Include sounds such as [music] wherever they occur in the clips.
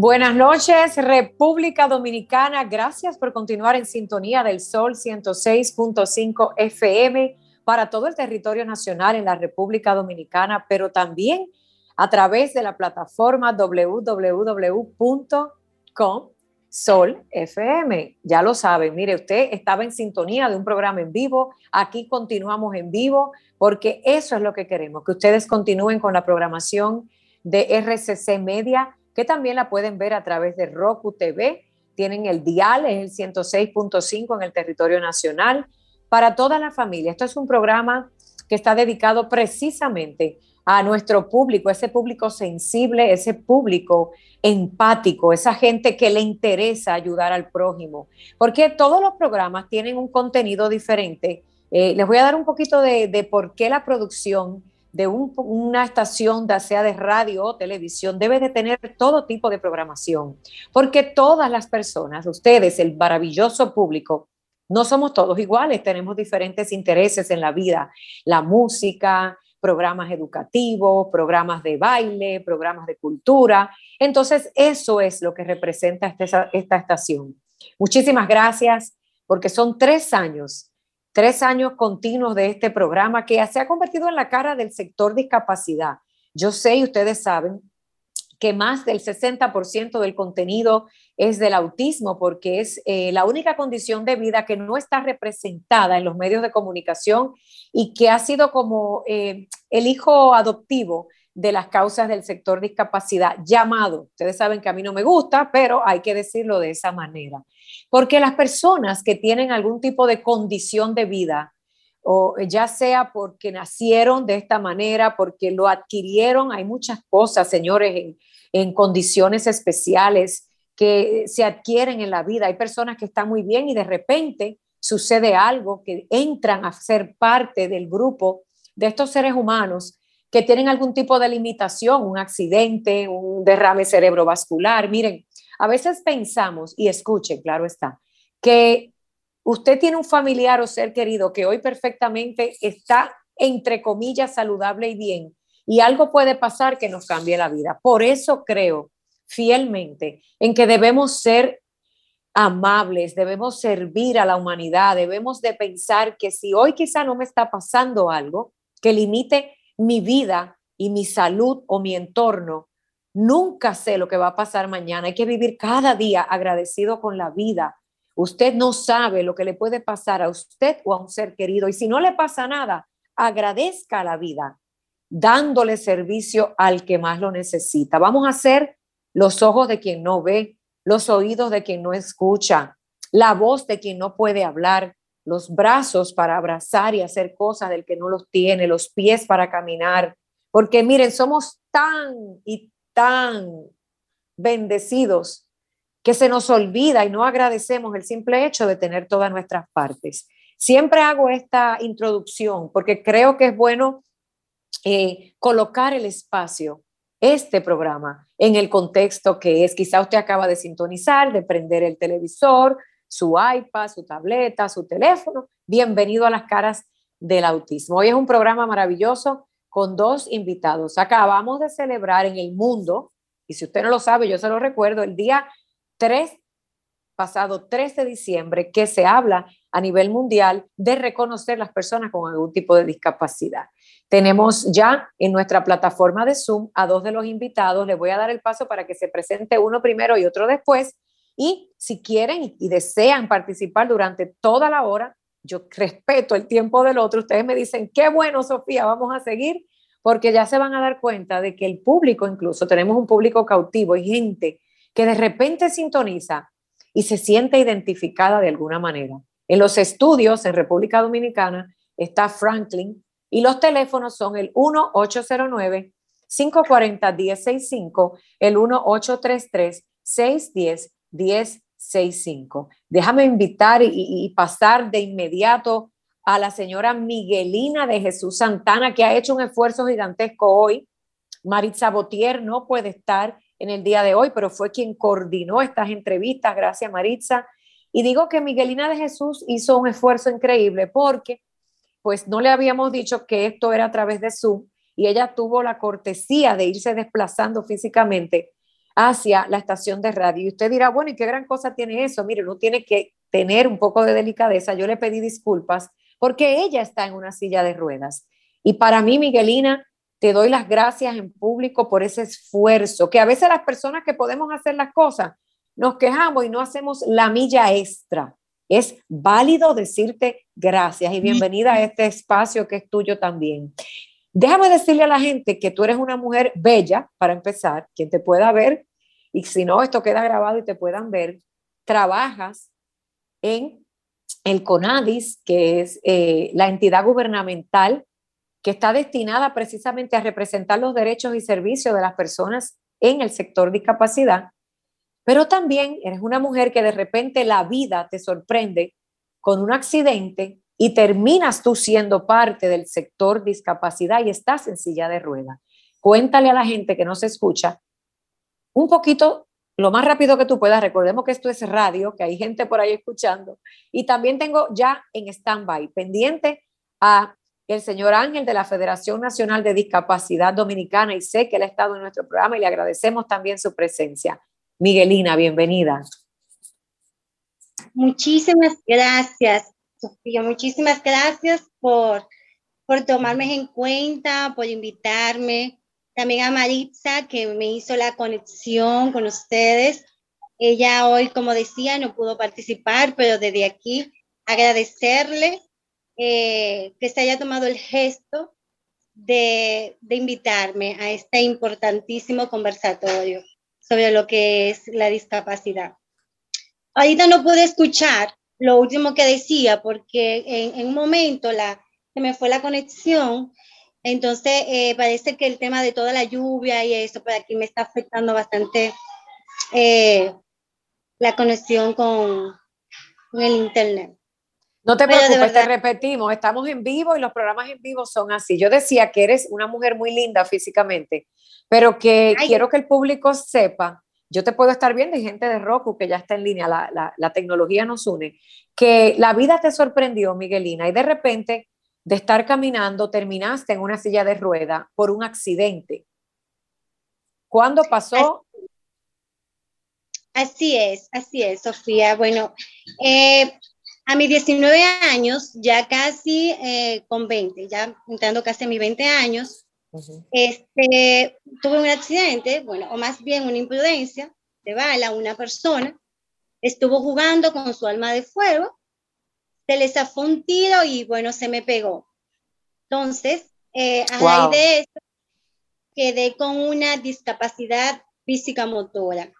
Buenas noches, República Dominicana. Gracias por continuar en sintonía del Sol 106.5 FM para todo el territorio nacional en la República Dominicana, pero también a través de la plataforma www.com. Ya lo saben, mire, usted estaba en sintonía de un programa en vivo, aquí continuamos en vivo, porque eso es lo que queremos, que ustedes continúen con la programación de RCC Media que también la pueden ver a través de Roku TV. Tienen el dial, es el 106.5 en el territorio nacional, para toda la familia. Esto es un programa que está dedicado precisamente a nuestro público, ese público sensible, ese público empático, esa gente que le interesa ayudar al prójimo, porque todos los programas tienen un contenido diferente. Eh, les voy a dar un poquito de, de por qué la producción de una estación, sea de radio o televisión, debe de tener todo tipo de programación, porque todas las personas, ustedes, el maravilloso público, no somos todos iguales, tenemos diferentes intereses en la vida, la música, programas educativos, programas de baile, programas de cultura. Entonces, eso es lo que representa esta, esta estación. Muchísimas gracias, porque son tres años tres años continuos de este programa que se ha convertido en la cara del sector discapacidad. Yo sé y ustedes saben que más del 60% del contenido es del autismo porque es eh, la única condición de vida que no está representada en los medios de comunicación y que ha sido como eh, el hijo adoptivo de las causas del sector discapacidad llamado. Ustedes saben que a mí no me gusta, pero hay que decirlo de esa manera. Porque las personas que tienen algún tipo de condición de vida, o ya sea porque nacieron de esta manera, porque lo adquirieron, hay muchas cosas, señores, en, en condiciones especiales que se adquieren en la vida. Hay personas que están muy bien y de repente sucede algo que entran a ser parte del grupo de estos seres humanos que tienen algún tipo de limitación, un accidente, un derrame cerebrovascular. Miren, a veces pensamos, y escuchen, claro está, que usted tiene un familiar o ser querido que hoy perfectamente está, entre comillas, saludable y bien, y algo puede pasar que nos cambie la vida. Por eso creo fielmente en que debemos ser amables, debemos servir a la humanidad, debemos de pensar que si hoy quizá no me está pasando algo que limite mi vida y mi salud o mi entorno, Nunca sé lo que va a pasar mañana. Hay que vivir cada día agradecido con la vida. Usted no sabe lo que le puede pasar a usted o a un ser querido. Y si no le pasa nada, agradezca la vida, dándole servicio al que más lo necesita. Vamos a ser los ojos de quien no ve, los oídos de quien no escucha, la voz de quien no puede hablar, los brazos para abrazar y hacer cosas del que no los tiene, los pies para caminar. Porque miren, somos tan y tan bendecidos que se nos olvida y no agradecemos el simple hecho de tener todas nuestras partes. Siempre hago esta introducción porque creo que es bueno eh, colocar el espacio, este programa, en el contexto que es. Quizá usted acaba de sintonizar, de prender el televisor, su iPad, su tableta, su teléfono. Bienvenido a las caras del autismo. Hoy es un programa maravilloso con dos invitados. Acabamos de celebrar en el mundo, y si usted no lo sabe, yo se lo recuerdo, el día 3, pasado 3 de diciembre, que se habla a nivel mundial de reconocer las personas con algún tipo de discapacidad. Tenemos ya en nuestra plataforma de Zoom a dos de los invitados. Les voy a dar el paso para que se presente uno primero y otro después. Y si quieren y desean participar durante toda la hora, yo respeto el tiempo del otro. Ustedes me dicen, qué bueno, Sofía, vamos a seguir porque ya se van a dar cuenta de que el público, incluso tenemos un público cautivo y gente que de repente sintoniza y se siente identificada de alguna manera. En los estudios en República Dominicana está Franklin y los teléfonos son el 1-809 540-1065, el 1-833-610-1065. Déjame invitar y, y pasar de inmediato a la señora Miguelina de Jesús Santana, que ha hecho un esfuerzo gigantesco hoy. Maritza Botier no puede estar en el día de hoy, pero fue quien coordinó estas entrevistas. Gracias, Maritza. Y digo que Miguelina de Jesús hizo un esfuerzo increíble porque pues no le habíamos dicho que esto era a través de Zoom y ella tuvo la cortesía de irse desplazando físicamente hacia la estación de radio. Y usted dirá, bueno, ¿y qué gran cosa tiene eso? Mire, uno tiene que tener un poco de delicadeza. Yo le pedí disculpas porque ella está en una silla de ruedas. Y para mí, Miguelina, te doy las gracias en público por ese esfuerzo, que a veces las personas que podemos hacer las cosas nos quejamos y no hacemos la milla extra. Es válido decirte gracias y bienvenida a este espacio que es tuyo también. Déjame decirle a la gente que tú eres una mujer bella, para empezar, quien te pueda ver, y si no, esto queda grabado y te puedan ver, trabajas en el CONADIS, que es eh, la entidad gubernamental que está destinada precisamente a representar los derechos y servicios de las personas en el sector discapacidad, pero también eres una mujer que de repente la vida te sorprende con un accidente y terminas tú siendo parte del sector discapacidad y estás en silla de rueda. Cuéntale a la gente que no se escucha un poquito lo más rápido que tú puedas. Recordemos que esto es radio, que hay gente por ahí escuchando. Y también tengo ya en stand-by, pendiente a el señor Ángel de la Federación Nacional de Discapacidad Dominicana y sé que él ha estado en nuestro programa y le agradecemos también su presencia. Miguelina, bienvenida. Muchísimas gracias, Sofía. Muchísimas gracias por, por tomarme en cuenta, por invitarme también a Maritza, que me hizo la conexión con ustedes. Ella hoy, como decía, no pudo participar, pero desde aquí agradecerle eh, que se haya tomado el gesto de, de invitarme a este importantísimo conversatorio sobre lo que es la discapacidad. Ahorita no pude escuchar lo último que decía porque en, un momento se me fue la conexión entonces, eh, parece que el tema de toda la lluvia y eso, por aquí me está afectando bastante eh, la conexión con, el Internet. No te preocupes, te repetimos, estamos en vivo y los programas en vivo son así. Yo decía que eres una mujer muy linda físicamente, pero que quiero que el público sepa, yo te puedo estar viendo y gente de Roku que ya está en línea, la, la tecnología nos une, que la vida te sorprendió, Miguelina, y de repente de estar caminando, terminaste en una silla de rueda por un accidente. ¿Cuándo pasó? Así es, así es, Sofía. Bueno, eh, a mis 19 años, ya casi eh, con 20, ya entrando casi a mis 20 años, este, tuve un accidente, bueno, o más bien una imprudencia de bala, una persona estuvo jugando con su alma de fuego se les zafó un tiro y bueno, se me pegó. Entonces, eh, a raíz de eso, quedé con una discapacidad física motora.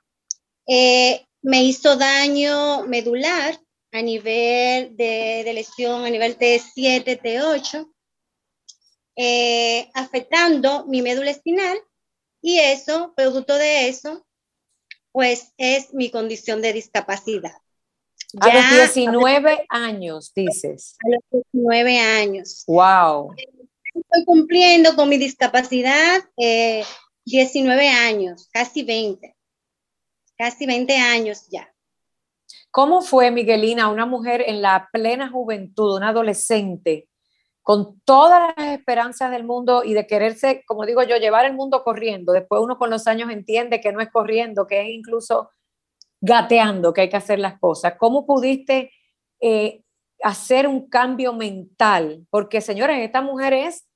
Eh, me hizo daño medular a nivel de, lesión, a nivel T7, T8, eh, afectando mi médula espinal y eso, producto de eso, pues es mi condición de discapacidad. A los 19 años, dices. A los 19 años. Wow. Estoy cumpliendo con mi discapacidad 19 eh, años, casi 20. Casi 20 años ya. ¿Cómo fue, Miguelina, una mujer en la plena juventud, una adolescente, con todas las esperanzas del mundo y de quererse, como digo yo, llevar el mundo corriendo? Después uno con los años entiende que no es corriendo, que es incluso gateando que hay que hacer las cosas. ¿Cómo pudiste eh, hacer un cambio mental? Porque, señores, esta mujer es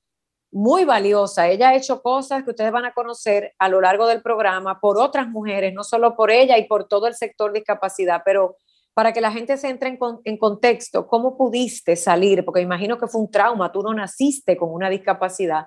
muy valiosa. Ella ha hecho cosas que ustedes van a conocer a lo largo del programa por otras mujeres, no solo por ella y por todo el sector de discapacidad, pero para que la gente se entre en, en contexto, ¿cómo pudiste salir? Porque imagino que fue un trauma, tú no naciste con una discapacidad.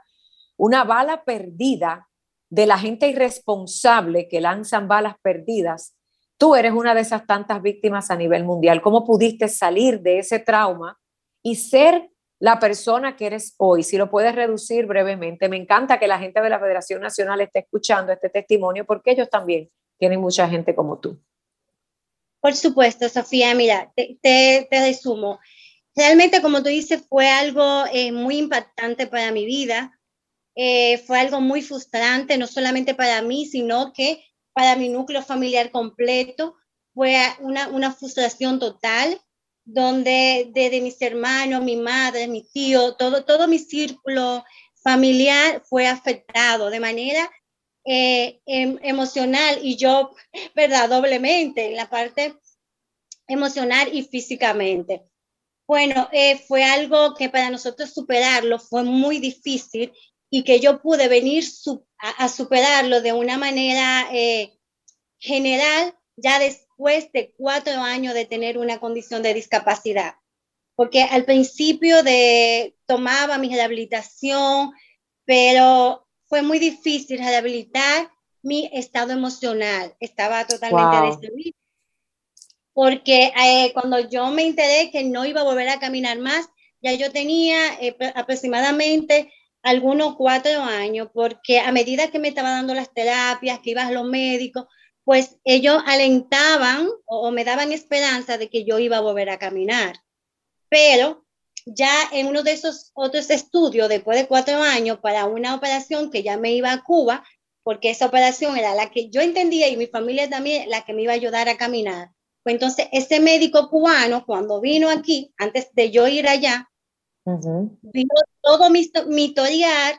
Una bala perdida de la gente irresponsable que lanzan balas perdidas Tú eres una de esas tantas víctimas a nivel mundial. ¿Cómo pudiste salir de ese trauma y ser la persona que eres hoy, si lo puedes reducir brevemente. Me encanta que la gente de la Federación Nacional esté escuchando este testimonio porque ellos también tienen mucha gente como tú. Por supuesto, Sofía, mira, te, resumo. Realmente, como tú dices, fue algo eh, muy impactante para mi vida. Eh, fue algo muy frustrante, no solamente para mí, sino que para mi núcleo familiar completo. Fue una, una frustración total donde desde mis hermanos, mi madre, mi tío, todo, todo mi círculo familiar fue afectado de manera eh, em, emocional y yo, ¿verdad? Doblemente, en la parte emocional y físicamente. Bueno, eh, fue algo que para nosotros superarlo fue muy difícil y que yo pude venir a, superarlo de una manera eh, general ya después de cuatro años de tener una condición de discapacidad. Porque al principio de tomaba mi rehabilitación, pero fue muy difícil rehabilitar mi estado emocional. Estaba totalmente destruido. Porque eh, cuando yo me enteré que no iba a volver a caminar más, ya yo tenía eh, aproximadamente algunos cuatro años, porque a medida que me estaba dando las terapias, que iba a los médicos, pues ellos alentaban o, me daban esperanza de que yo iba a volver a caminar. Pero ya en uno de esos otros estudios, después de cuatro años, para una operación que ya me iba a Cuba, porque esa operación era la que yo entendía y mi familia también, la que me iba a ayudar a caminar. Pues entonces, ese médico cubano, cuando vino aquí, antes de yo ir allá, vio todo mi, mi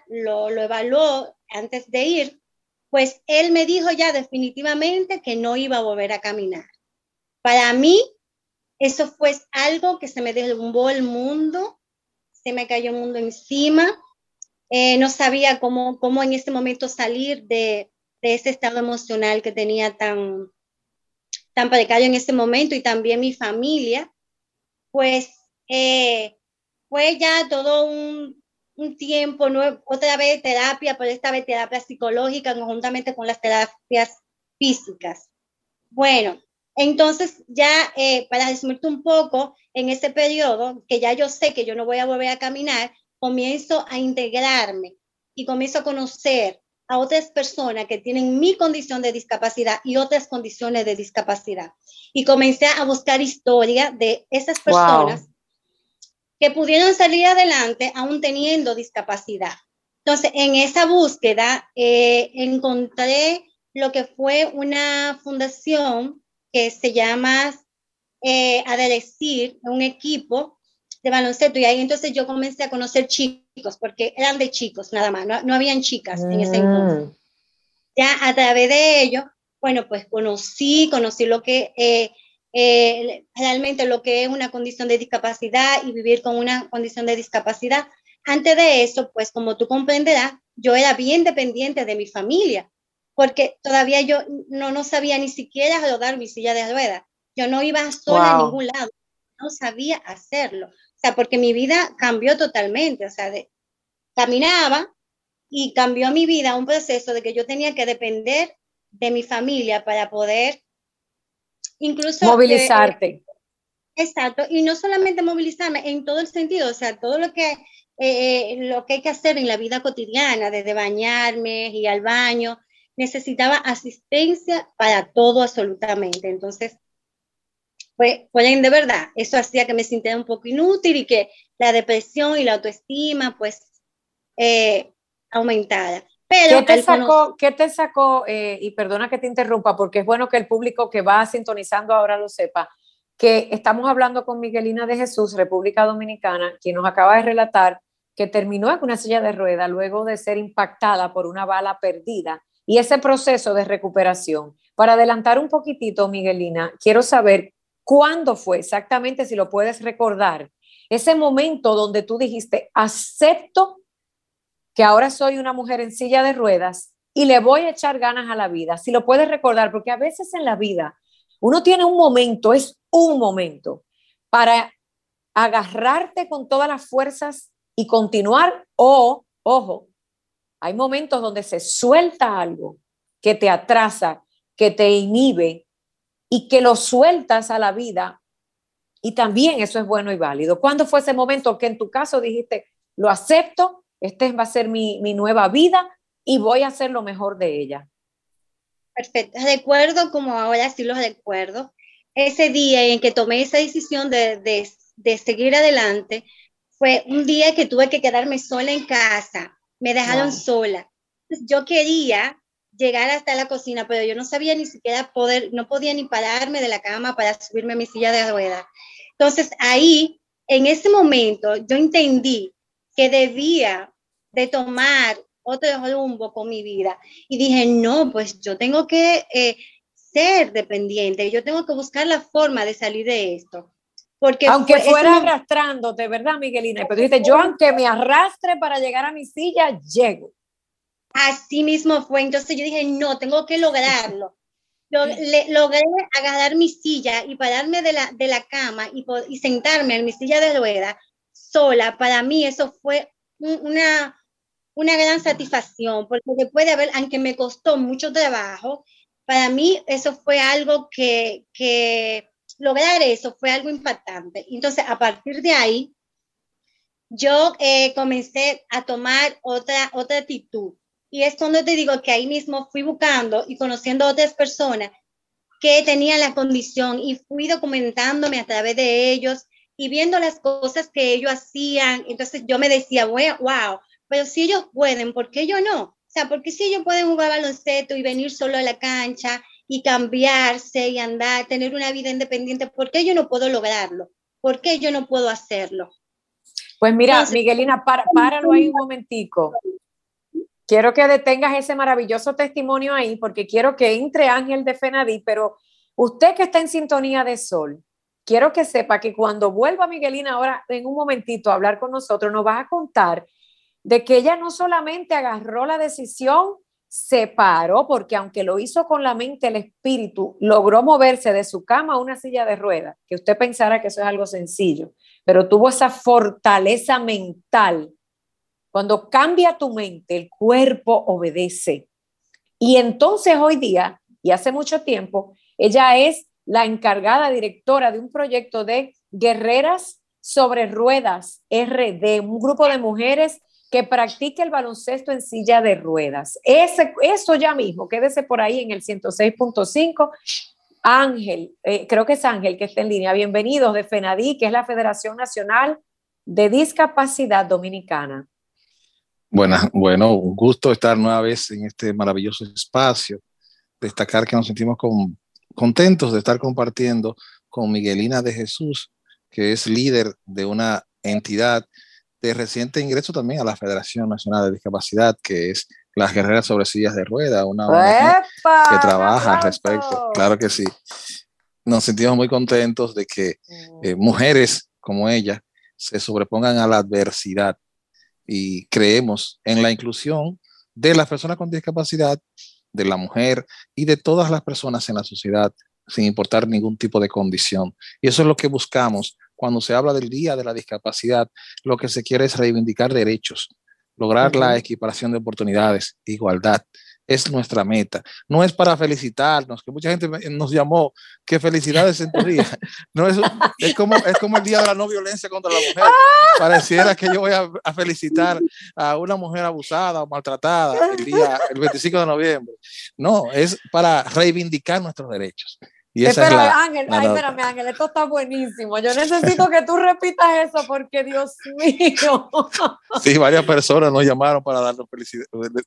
lo, lo evaluó antes de ir pues él me dijo ya definitivamente que no iba a volver a caminar. Para mí, eso fue algo que se me derrumbó el mundo, se me cayó el mundo encima. Eh, no sabía cómo, cómo en este momento salir de, de, ese estado emocional que tenía tan, tan precario en ese momento y también mi familia. Pues eh, fue ya todo un, un tiempo, otra vez terapia, pero esta vez terapia psicológica conjuntamente con las terapias físicas. Bueno, entonces ya eh, para resumirte un poco, en ese periodo, que ya yo sé que yo no voy a volver a caminar, comienzo a integrarme y comienzo a conocer a otras personas que tienen mi condición de discapacidad y otras condiciones de discapacidad. Y comencé a buscar historia de esas personas que pudieron salir adelante aún teniendo discapacidad. Entonces, en esa búsqueda eh, encontré lo que fue una fundación que se llama eh, Aderecir, un equipo de baloncesto. Y ahí entonces yo comencé a conocer chicos, porque eran de chicos nada más, no, habían chicas en ese entonces. Mm. Ya a través de ello, bueno, pues conocí, conocí lo que eh, eh, realmente lo que es una condición de discapacidad y vivir con una condición de discapacidad. Antes de eso, pues como tú comprenderás, yo era bien dependiente de mi familia, porque todavía yo no, no sabía ni siquiera rodar mi silla de ruedas. Yo no iba sola a ningún lado, no sabía hacerlo. O sea, porque mi vida cambió totalmente, o sea, de, caminaba y cambió mi vida un proceso de que yo tenía que depender de mi familia para poder Incluso... Movilizarte. exacto, y no solamente movilizarme, en todo el sentido, o sea, todo lo que, eh, lo que hay que hacer en la vida cotidiana, desde bañarme, y al baño, necesitaba asistencia para todo absolutamente. Entonces, pues, pues de verdad, eso hacía que me sintiera un poco inútil y que la depresión y la autoestima, pues, eh, aumentara. ¿Qué te sacó, ¿qué te sacó eh, y perdona que te interrumpa, porque es bueno que el público que va sintonizando ahora lo sepa, que estamos hablando con Miguelina de Jesús, República Dominicana, quien nos acaba de relatar que terminó en una silla de rueda luego de ser impactada por una bala perdida y ese proceso de recuperación. Para adelantar un poquitito, Miguelina, quiero saber cuándo fue exactamente, si lo puedes recordar, ese momento donde tú dijiste, acepto que ahora soy una mujer en silla de ruedas y le voy a echar ganas a la vida. Si lo puedes recordar, porque a veces en la vida uno tiene un momento, es un momento, para agarrarte con todas las fuerzas y continuar o, ojo, hay momentos donde se suelta algo que te atrasa, que te inhibe y que lo sueltas a la vida y también eso es bueno y válido. ¿Cuándo fue ese momento que en tu caso dijiste, lo acepto, esta va a ser mi, mi nueva vida y voy a hacer lo mejor de ella? Perfecto, recuerdo como ahora sí los recuerdo, ese día en que tomé esa decisión de, de, de seguir adelante, fue un día que tuve que quedarme sola en casa, me dejaron sola. Yo quería llegar hasta la cocina, pero yo no sabía ni siquiera poder, no podía ni pararme de la cama para subirme a mi silla de ruedas. Entonces ahí, en ese momento, yo entendí que debía de tomar otro rumbo con mi vida y dije, no, pues yo tengo que eh, ser dependiente, yo tengo que buscar la forma de salir de esto. Porque aunque fuera arrastrándote, ¿verdad, Miguelina? Pero dijiste, yo aunque me arrastre para llegar a mi silla, llego. Así mismo fue. Entonces yo dije, no, tengo que lograrlo. le, logré agarrar mi silla y pararme de la, de la cama y, y sentarme en mi silla de rueda sola. Para mí eso fue una, una gran satisfacción, porque después de haber, aunque me costó mucho trabajo, para mí eso fue algo que, que lograr eso fue algo impactante. Entonces, a partir de ahí, yo eh, comencé a tomar otra, otra actitud. Y es cuando te digo que ahí mismo fui buscando y conociendo a otras personas que tenían la condición y fui documentándome a través de ellos y viendo las cosas que ellos hacían. Entonces yo me decía, wow, pero si ellos pueden, ¿por qué yo no? O sea, porque si ellos pueden jugar baloncesto y venir solo a la cancha y cambiarse y andar, tener una vida independiente, ¿por qué yo no puedo lograrlo? ¿Por qué yo no puedo hacerlo? Pues mira, Miguelina, páralo ahí un momentico. Quiero que detengas ese maravilloso testimonio ahí, porque quiero que entre Ángel de Fenadí, pero usted que está en sintonía de Sol, quiero que sepa que cuando vuelva Miguelina ahora en un momentito a hablar con nosotros, nos va a contar de que ella no solamente agarró la decisión se paró porque aunque lo hizo con la mente, el espíritu logró moverse de su cama a una silla de ruedas, que usted pensara que eso es algo sencillo, pero tuvo esa fortaleza mental. Cuando cambia tu mente, el cuerpo obedece. Y entonces hoy día, y hace mucho tiempo, ella es la encargada directora de un proyecto de Guerreras sobre Ruedas RD, un grupo de mujeres que practique el baloncesto en silla de ruedas. Ese, eso ya mismo, quédese por ahí en el 106.5. Ángel, eh, creo que es Ángel que está en línea. Bienvenidos de FENADI, que es la Federación Nacional de Discapacidad Dominicana. Bueno, bueno, un gusto estar nueva vez en este maravilloso espacio. Destacar que nos sentimos contentos de estar compartiendo con Miguelina de Jesús, que es líder de una entidad de reciente ingreso también a la Federación Nacional de Discapacidad, que es las guerreras sobre sillas de rueda, una ONG que trabaja al respecto. Claro que sí. Nos sentimos muy contentos de que eh, mm. mujeres como ella se sobrepongan a la adversidad y creemos en la inclusión de las personas con discapacidad, de la mujer y de todas las personas en la sociedad, sin importar ningún tipo de condición. Y eso es lo que buscamos cuando se habla del Día de la Discapacidad, lo que se quiere es reivindicar derechos, lograr la equiparación de oportunidades, igualdad. Es nuestra meta. No es para felicitarnos, que mucha gente nos llamó, que felicidades en tu día. [laughs] No, es, es, como, es como el Día de la No Violencia contra la Mujer. [laughs] Pareciera que yo voy a, a felicitar a una mujer abusada o maltratada el, día, el 25 de noviembre. No, es para reivindicar nuestros derechos. Pero Ángel, ay, espérame, Ángel, esto está buenísimo. Yo necesito que tú repitas eso porque, Dios mío. [laughs] Sí, varias personas nos llamaron para darnos,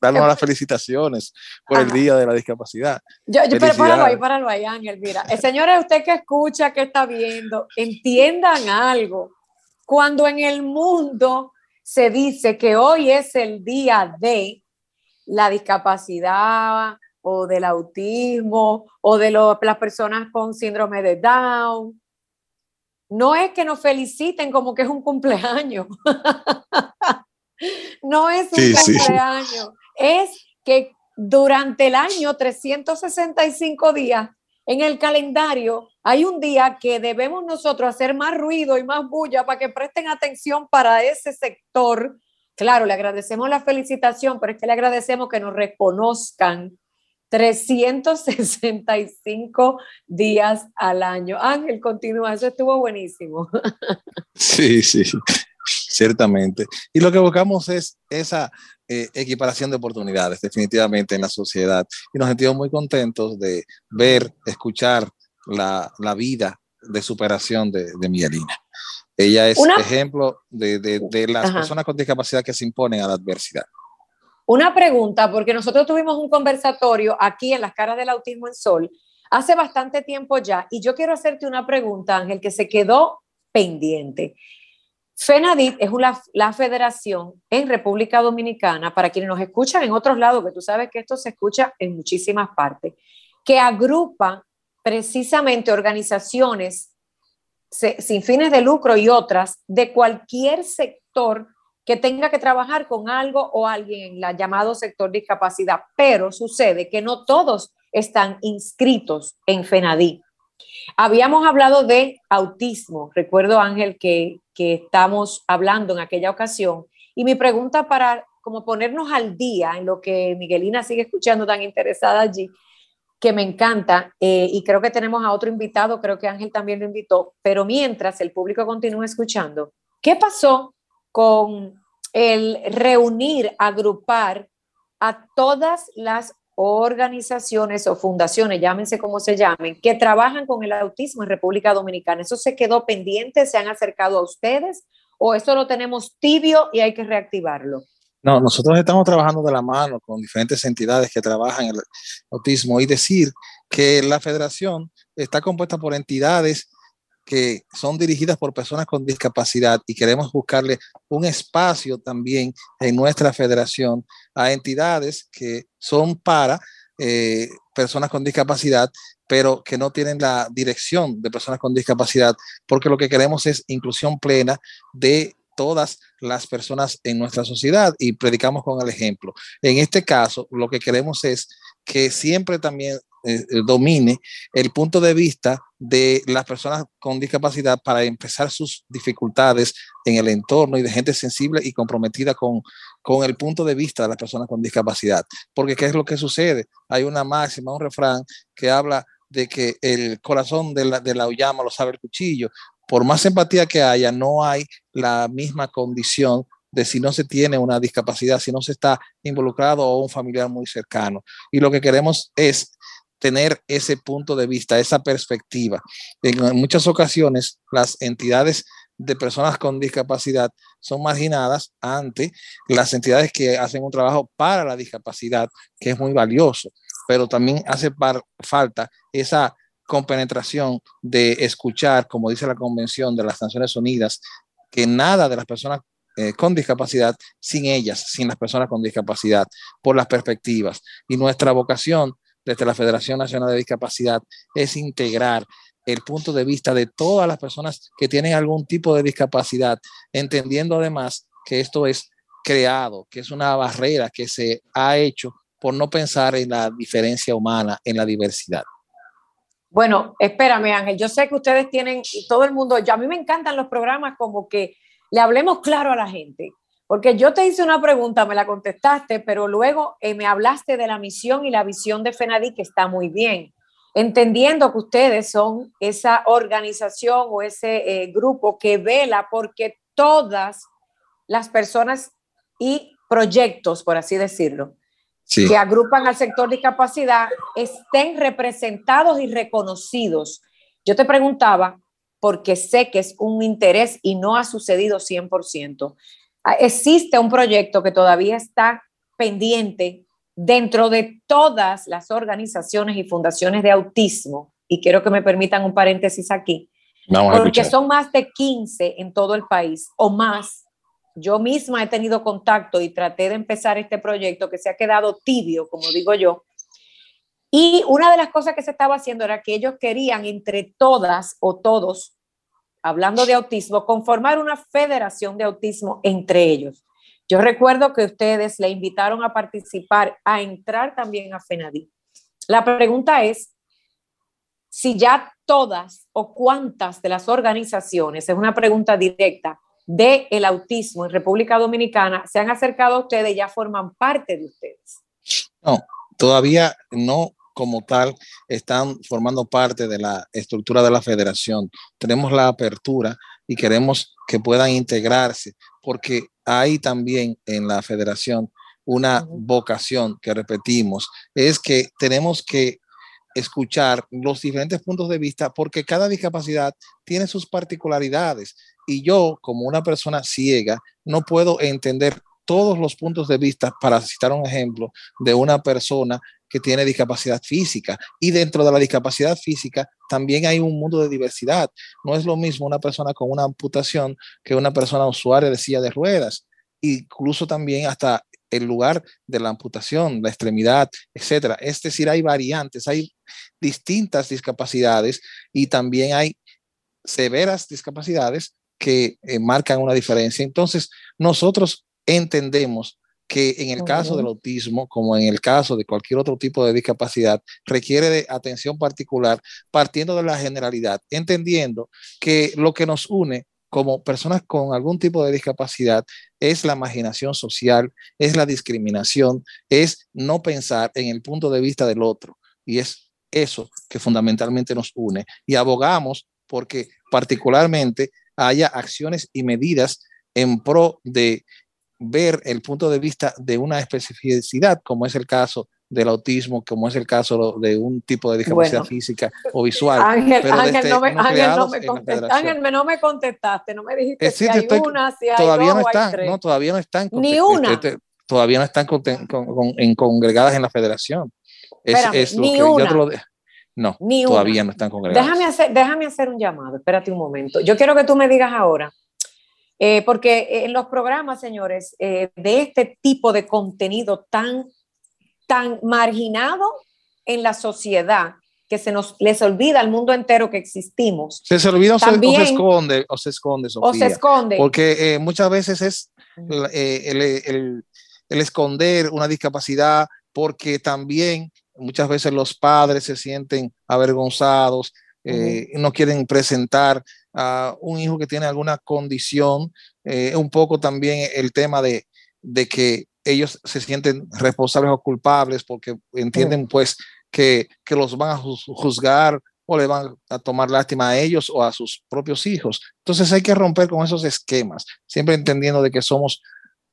darnos las felicitaciones por el Día de la Discapacidad. Yo, yo pero páralo ahí, páralo ahí, Ángel. Mira, eh, señores, usted que escucha, que está viendo, entiendan algo. Cuando en el mundo se dice que hoy es el día de la discapacidad, o del autismo o de las personas con síndrome de Down. No es que nos feliciten como que es un cumpleaños. [laughs] no es un cumpleaños. Es que durante el año 365 días en el calendario hay un día que debemos nosotros hacer más ruido y más bulla para que presten atención para ese sector. Claro, le agradecemos la felicitación, pero es que le agradecemos que nos reconozcan 365 días al año. Ángel, continúa, eso estuvo buenísimo. Sí, sí, ciertamente. Y lo que buscamos es esa eh, equiparación de oportunidades, definitivamente, en la sociedad. Y nos sentimos muy contentos de ver, escuchar la, la vida de superación de, de Miguelina. Ella es ejemplo de, de, de las personas con discapacidad que se imponen a la adversidad. Una pregunta, porque nosotros tuvimos un conversatorio aquí en las caras del autismo en Sol hace bastante tiempo ya, y yo quiero hacerte una pregunta, Ángel, que se quedó pendiente. FENADIT es una, la federación en República Dominicana, para quienes nos escuchan en otros lados, que tú sabes que esto se escucha en muchísimas partes, que agrupa precisamente organizaciones sin fines de lucro y otras de cualquier sector que tenga que trabajar con algo o alguien en el llamado sector discapacidad, pero sucede que no todos están inscritos en FENADI. Habíamos hablado de autismo, recuerdo Ángel que, que estamos hablando en aquella ocasión, y mi pregunta para como ponernos al día en lo que Miguelina sigue escuchando tan interesada allí, que me encanta, eh, y creo que tenemos a otro invitado, creo que Ángel también lo invitó, pero mientras el público continúa escuchando, ¿qué pasó con el reunir, agrupar a todas las organizaciones o fundaciones, llámense como se llamen, que trabajan con el autismo en República Dominicana. ¿Eso se quedó pendiente? ¿Se han acercado a ustedes? ¿O eso lo tenemos tibio y hay que reactivarlo? No, nosotros estamos trabajando de la mano con diferentes entidades que trabajan en el autismo y decir que la federación está compuesta por entidades que son dirigidas por personas con discapacidad y queremos buscarle un espacio también en nuestra federación a entidades que son para eh, personas con discapacidad, pero que no tienen la dirección de personas con discapacidad, porque lo que queremos es inclusión plena de todas las personas en nuestra sociedad y predicamos con el ejemplo. En este caso, lo que queremos es que siempre también eh, eh, domine el punto de vista de las personas con discapacidad para empezar sus dificultades en el entorno y de gente sensible y comprometida con, con el punto de vista de las personas con discapacidad. Porque ¿qué es lo que sucede? Hay una máxima, un refrán que habla de que el corazón de la, de la llama lo sabe el cuchillo. Por más empatía que haya, no hay la misma condición de si no se tiene una discapacidad, si no se está involucrado o un familiar muy cercano. Y lo que queremos es tener ese punto de vista, esa perspectiva. En muchas ocasiones, las entidades de personas con discapacidad son marginadas ante las entidades que hacen un trabajo para la discapacidad, que es muy valioso, pero también hace falta esa compenetración de escuchar, como dice la Convención de las Naciones Unidas, que nada de las personas eh, con discapacidad sin ellas, sin las personas con discapacidad, por las perspectivas. Y nuestra vocación desde la Federación Nacional de Discapacidad es integrar el punto de vista de todas las personas que tienen algún tipo de discapacidad, entendiendo además que esto es creado, que es una barrera que se ha hecho por no pensar en la diferencia humana, en la diversidad. Bueno, espérame Ángel, yo sé que ustedes tienen, todo el mundo, yo, a mí me encantan los programas como que le hablemos claro a la gente. Porque yo te hice una pregunta, me la contestaste, pero luego eh, me hablaste de la misión y la visión de FENADI, que está muy bien. Entendiendo que ustedes son esa organización o ese eh, grupo que vela porque todas las personas y proyectos, por así decirlo, que agrupan al sector discapacidad estén representados y reconocidos. Yo te preguntaba, porque sé que es un interés y no ha sucedido 100%. Ah, existe un proyecto que todavía está pendiente dentro de todas las organizaciones y fundaciones de autismo, y quiero que me permitan un paréntesis aquí, porque son más de 15 en todo el país o más. Yo misma he tenido contacto y traté de empezar este proyecto que se ha quedado tibio, como digo yo. Y una de las cosas que se estaba haciendo era que ellos querían entre todas o todos hablando de autismo, conformar una federación de autismo entre ellos. Yo recuerdo que ustedes le invitaron a participar, a entrar también a FENADI. La pregunta es si ya todas o cuántas de las organizaciones, es una pregunta directa, de el autismo en República Dominicana se han acercado a ustedes ya forman parte de ustedes. No, todavía no como tal están formando parte de la estructura de la federación. Tenemos la apertura y queremos que puedan integrarse porque hay también en la federación una vocación que repetimos, es que tenemos que escuchar los diferentes puntos de vista porque cada discapacidad tiene sus particularidades y yo como una persona ciega no puedo entender todos los puntos de vista para citar un ejemplo de una persona que tiene discapacidad física y dentro de la discapacidad física también hay un mundo de diversidad. No es lo mismo una persona con una amputación que una persona usuaria de silla de ruedas. Incluso también hasta el lugar de la amputación, la extremidad, etcétera. Es decir, hay variantes, hay distintas discapacidades y también hay severas discapacidades que eh, marcan una diferencia. Entonces, nosotros entendemos que en el caso del autismo, como en el caso de cualquier otro tipo de discapacidad, requiere de atención particular partiendo de la generalidad, entendiendo que lo que nos une como personas con algún tipo de discapacidad es la imaginación social, es la discriminación, es no pensar en el punto de vista del otro. Y es eso que fundamentalmente nos une. Y abogamos porque particularmente haya acciones y medidas en pro de ver el punto de vista de una especificidad, como es el caso del autismo, como es el caso de un tipo de discapacidad física o visual. Ángel, Ángel, no, me, Ángel, no, me Ángel, no me contestaste, no me dijiste si hay una, si hay todavía dos, no están, no, todavía no están. Ni una. Este, todavía no están con, con, en congregadas en la federación. Es, Espérame, es ni una. Lo no, ni todavía no están congregadas. Déjame hacer, déjame hacer un llamado, espérate un momento. Yo quiero que tú me digas ahora, eh, porque en los programas, señores, eh, de este tipo de contenido tan tan marginado en la sociedad que se nos les olvida al mundo entero que existimos. Se, se olvida o, se, esconde, o se esconde, Sofía, O se esconde. Porque eh, muchas veces es eh, el, el, el, esconder una discapacidad, porque también muchas veces los padres se sienten avergonzados, eh, no quieren presentar a un hijo que tiene alguna condición. un poco también el tema de, de que ellos se sienten responsables o culpables porque entienden pues que, que, los van a juzgar o le van a tomar lástima a ellos o a sus propios hijos. Entonces hay que romper con esos esquemas, siempre entendiendo de que somos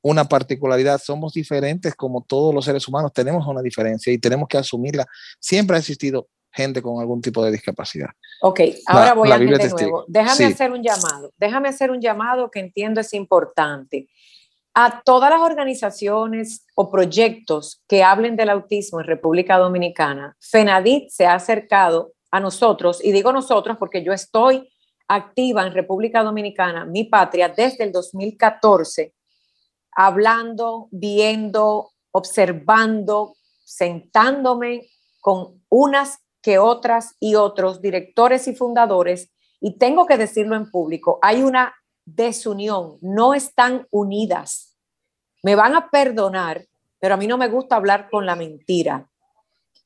una particularidad, somos diferentes como todos los seres humanos, tenemos una diferencia y tenemos que asumirla. Siempre ha existido gente con algún tipo de discapacidad. Ok, ahora voy a de nuevo. Déjame hacer un llamado, déjame hacer un llamado que entiendo es importante a todas las organizaciones o proyectos que hablen del autismo en República Dominicana, FENADIT se ha acercado a nosotros, y digo nosotros porque yo estoy activa en República Dominicana, mi patria, desde el 2014, hablando, viendo, observando, sentándome con unas que otras y otros directores y fundadores, y tengo que decirlo en público, hay una desunión, no están unidas me van a perdonar, pero a mí no me gusta hablar con la mentira.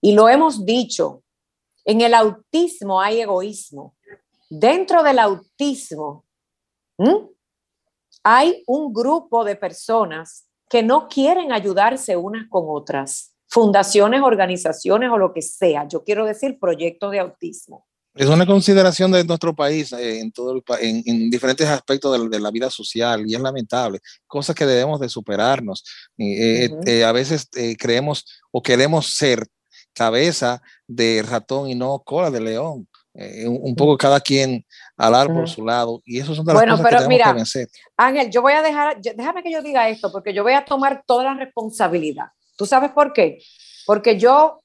Y lo hemos dicho, en el autismo hay egoísmo. Dentro del autismo hay un grupo de personas que no quieren ayudarse unas con otras, fundaciones, organizaciones o lo que sea. Yo quiero decir proyectos de autismo. Es una consideración de nuestro país eh, en, todo el, en, en, diferentes aspectos de, de, la vida social y es lamentable, cosas que debemos de superarnos. Eh, eh, a veces creemos o queremos ser cabeza de ratón y no cola de león. Un, un, poco cada quien alar por su lado y eso son de las cosas que tenemos que. Ángel, yo voy a dejar, déjame que yo diga esto porque yo voy a tomar toda la responsabilidad. ¿Tú sabes por qué? Porque yo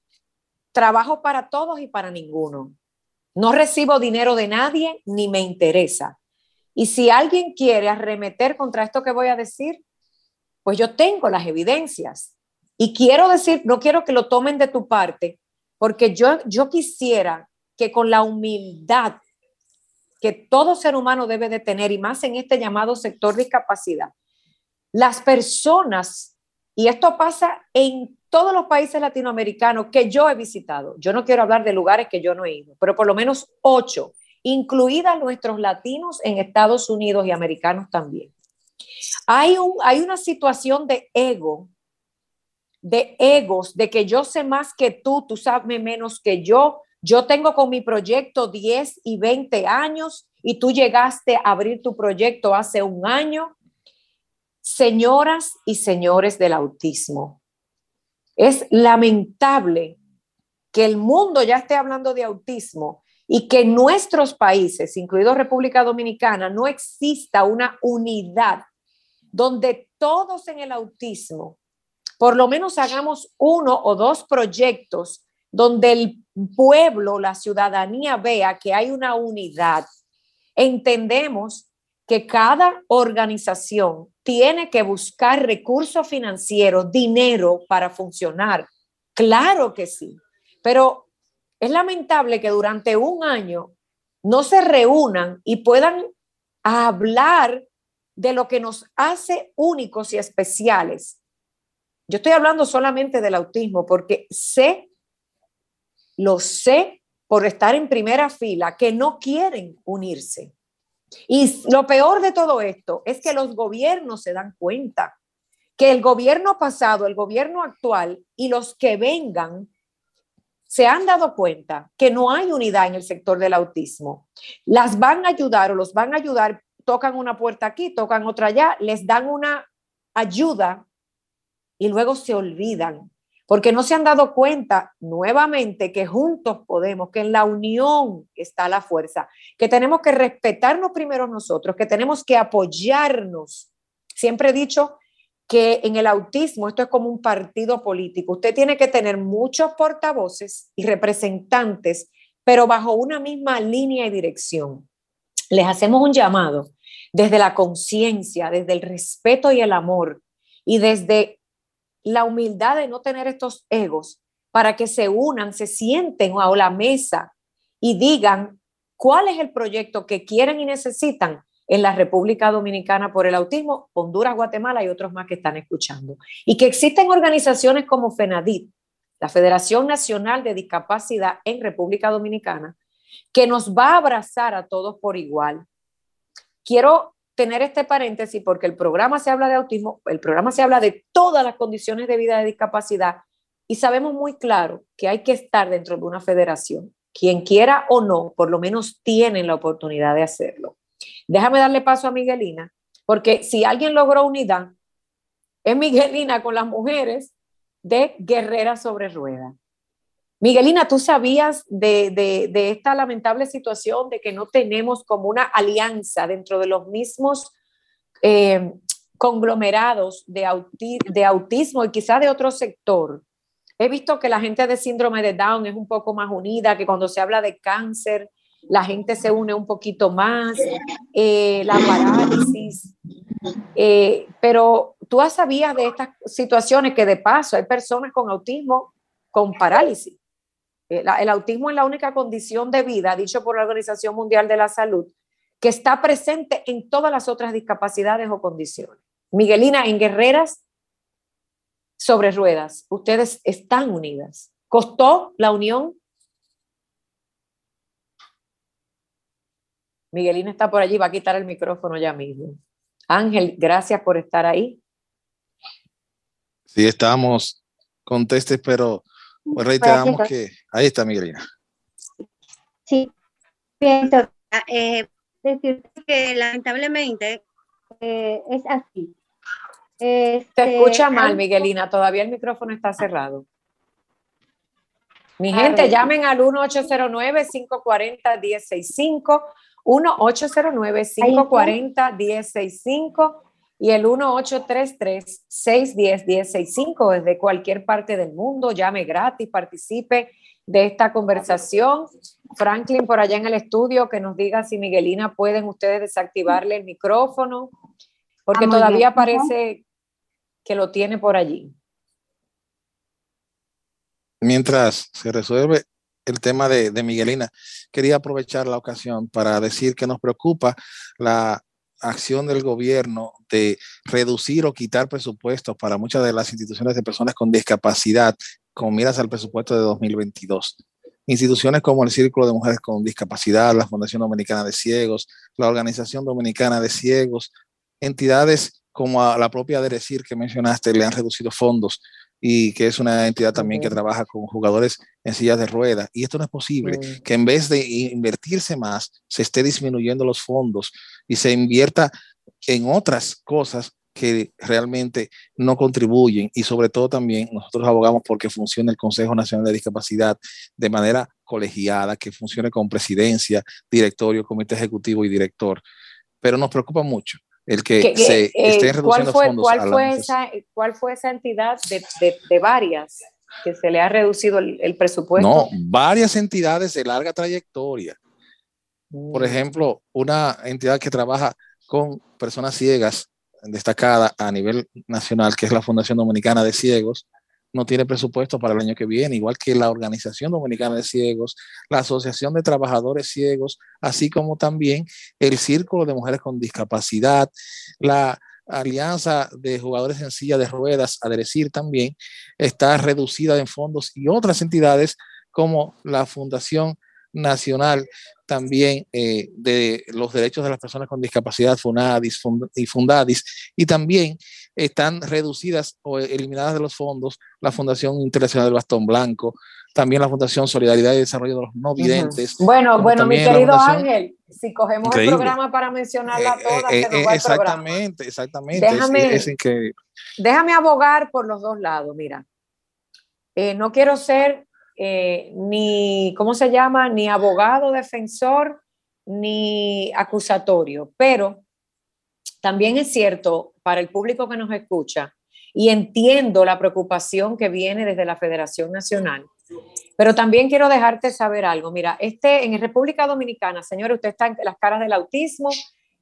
trabajo para todos y para ninguno. No recibo dinero de nadie ni me interesa. Y si alguien quiere arremeter contra esto que voy a decir, pues yo tengo las evidencias. Y quiero decir, no quiero que lo tomen de tu parte, porque yo, yo quisiera que con la humildad que todo ser humano debe de tener, y más en este llamado sector discapacidad, las personas, y esto pasa en todos los países latinoamericanos que yo he visitado, yo no quiero hablar de lugares que yo no he ido, pero por lo menos ocho, incluidas nuestros latinos en Estados Unidos y americanos también. Hay, un, hay una situación de ego de egos, de que yo sé más que tú, tú sabes menos que yo. Yo tengo con mi proyecto 10 y 20 años y tú llegaste a abrir tu proyecto hace un año. Señoras y señores del autismo, es lamentable que el mundo ya esté hablando de autismo y que en nuestros países, incluido República Dominicana, no exista una unidad donde todos en el autismo, por lo menos hagamos uno o dos proyectos donde el pueblo, la ciudadanía vea que hay una unidad. Entendemos que cada organización tiene que buscar recursos financieros, dinero para funcionar. Claro que sí, pero es lamentable que durante un año no se reúnan y puedan hablar de lo que nos hace únicos y especiales. Yo estoy hablando solamente del autismo porque sé, lo sé por estar en primera fila, que no quieren unirse. Y lo peor de todo esto es que los gobiernos se dan cuenta que el gobierno pasado, el gobierno actual y los que vengan se han dado cuenta que no hay unidad en el sector del autismo. Las van a ayudar o los van a ayudar, tocan una puerta aquí, tocan otra allá, les dan una ayuda y luego se olvidan, porque no se han dado cuenta nuevamente que juntos podemos, que en la unión está la fuerza, que tenemos que respetarnos primero nosotros, que tenemos que apoyarnos. Siempre he dicho que en el autismo esto es como un partido político. Usted tiene que tener muchos portavoces y representantes, pero bajo una misma línea y dirección. Les hacemos un llamado desde la conciencia, desde el respeto y el amor y desde la humildad de no tener estos egos para que se unan, se sienten a la mesa y digan cuál es el proyecto que quieren y necesitan en la República Dominicana por el autismo, Honduras, Guatemala y otros más que están escuchando. Y que existen organizaciones como FENADIT, la Federación Nacional de Discapacidad en República Dominicana, que nos va a abrazar a todos por igual. Quiero tener este paréntesis porque el programa se habla de autismo, el programa se habla de todas las condiciones de vida de discapacidad y sabemos muy claro que hay que estar dentro de una federación. Quien quiera o no, por lo menos tienen la oportunidad de hacerlo. Déjame darle paso a Miguelina, porque si alguien logró unidad, es Miguelina con las mujeres de Guerrera sobre Rueda. Miguelina, ¿tú sabías de, esta lamentable situación de que no tenemos como una alianza dentro de los mismos eh, conglomerados de, de autismo y quizás de otro sector? He visto que la gente de síndrome de Down es un poco más unida, que cuando se habla de cáncer la gente se une un poquito más, eh, la parálisis. Eh, pero tú sabías de estas situaciones que de paso hay personas con autismo con parálisis. Eh, el autismo es la única condición de vida, dicho por la Organización Mundial de la Salud, que está presente en todas las otras discapacidades o condiciones. Miguelina, en Guerreras sobre Ruedas, ustedes están unidas. ¿Costó la unión? Miguelina está por allí, va a quitar el micrófono ya mismo. Ángel, gracias por estar ahí. Sí, estamos contestes, pero pues reiteramos que ahí está Miguelina. Sí, bien, eh, decir que lamentablemente eh, es así. Te este, escucha mal, Miguelina, todavía el micrófono está cerrado. Mi gente, llamen al 1-809-540-1065 1-809-540-1065 y el 1-833-610-1065 desde cualquier parte del mundo. Llame gratis, participe de esta conversación. Franklin, por allá en el estudio, que nos diga si Miguelina pueden ustedes desactivarle el micrófono, porque ah, todavía parece que lo tiene por allí. Mientras se resuelve el tema de, Miguelina, quería aprovechar la ocasión para decir que nos preocupa la acción del gobierno de reducir o quitar presupuestos para muchas de las instituciones de personas con discapacidad, con miras al presupuesto de 2022. Instituciones como el Círculo de Mujeres con Discapacidad, la Fundación Dominicana de Ciegos, la Organización Dominicana de Ciegos, entidades como la propia DERECIR que mencionaste, le han reducido fondos y que es una entidad también que trabaja con jugadores en sillas de ruedas. Y esto no es posible, mm. que en vez de invertirse más, se esté disminuyendo los fondos y se invierta en otras cosas que realmente no contribuyen y sobre todo también nosotros abogamos porque funcione el Consejo Nacional de Discapacidad de manera colegiada, que funcione con presidencia, directorio, comité ejecutivo y director. Pero nos preocupa mucho el que, se eh, esté reduciendo fue, fondos. ¿cuál, fue esa, ¿Cuál fue esa entidad de, de, varias que se le ha reducido el, presupuesto? No, varias entidades de larga trayectoria. Por mm. ejemplo, una entidad que trabaja con personas ciegas destacada a nivel nacional, que es la Fundación Dominicana de Ciegos, no tiene presupuesto para el año que viene, igual que la Organización Dominicana de Ciegos, la Asociación de Trabajadores Ciegos, así como también el Círculo de Mujeres con Discapacidad, la Alianza de Jugadores en Silla de Ruedas, a decir también, está reducida en fondos y otras entidades como la Fundación Nacional también eh, de los derechos de las personas con discapacidad, FUNADIS y FUNDADIS, y también están reducidas o eliminadas de los fondos la Fundación Internacional del Bastón Blanco, también la Fundación Solidaridad y Desarrollo de los No Videntes. Bueno, bueno, mi querido Ángel, si cogemos el programa para mencionarla eh, todas, eh, eh, exactamente, exactamente. Déjame, déjame abogar por los dos lados, mira. no quiero ser eh, ni, ¿cómo se llama? Ni abogado defensor, ni acusatorio, pero también es cierto para el público que nos escucha, y entiendo la preocupación que viene desde la Federación Nacional, pero también quiero dejarte saber algo. Mira, este, en República Dominicana, señor, usted está en las caras del autismo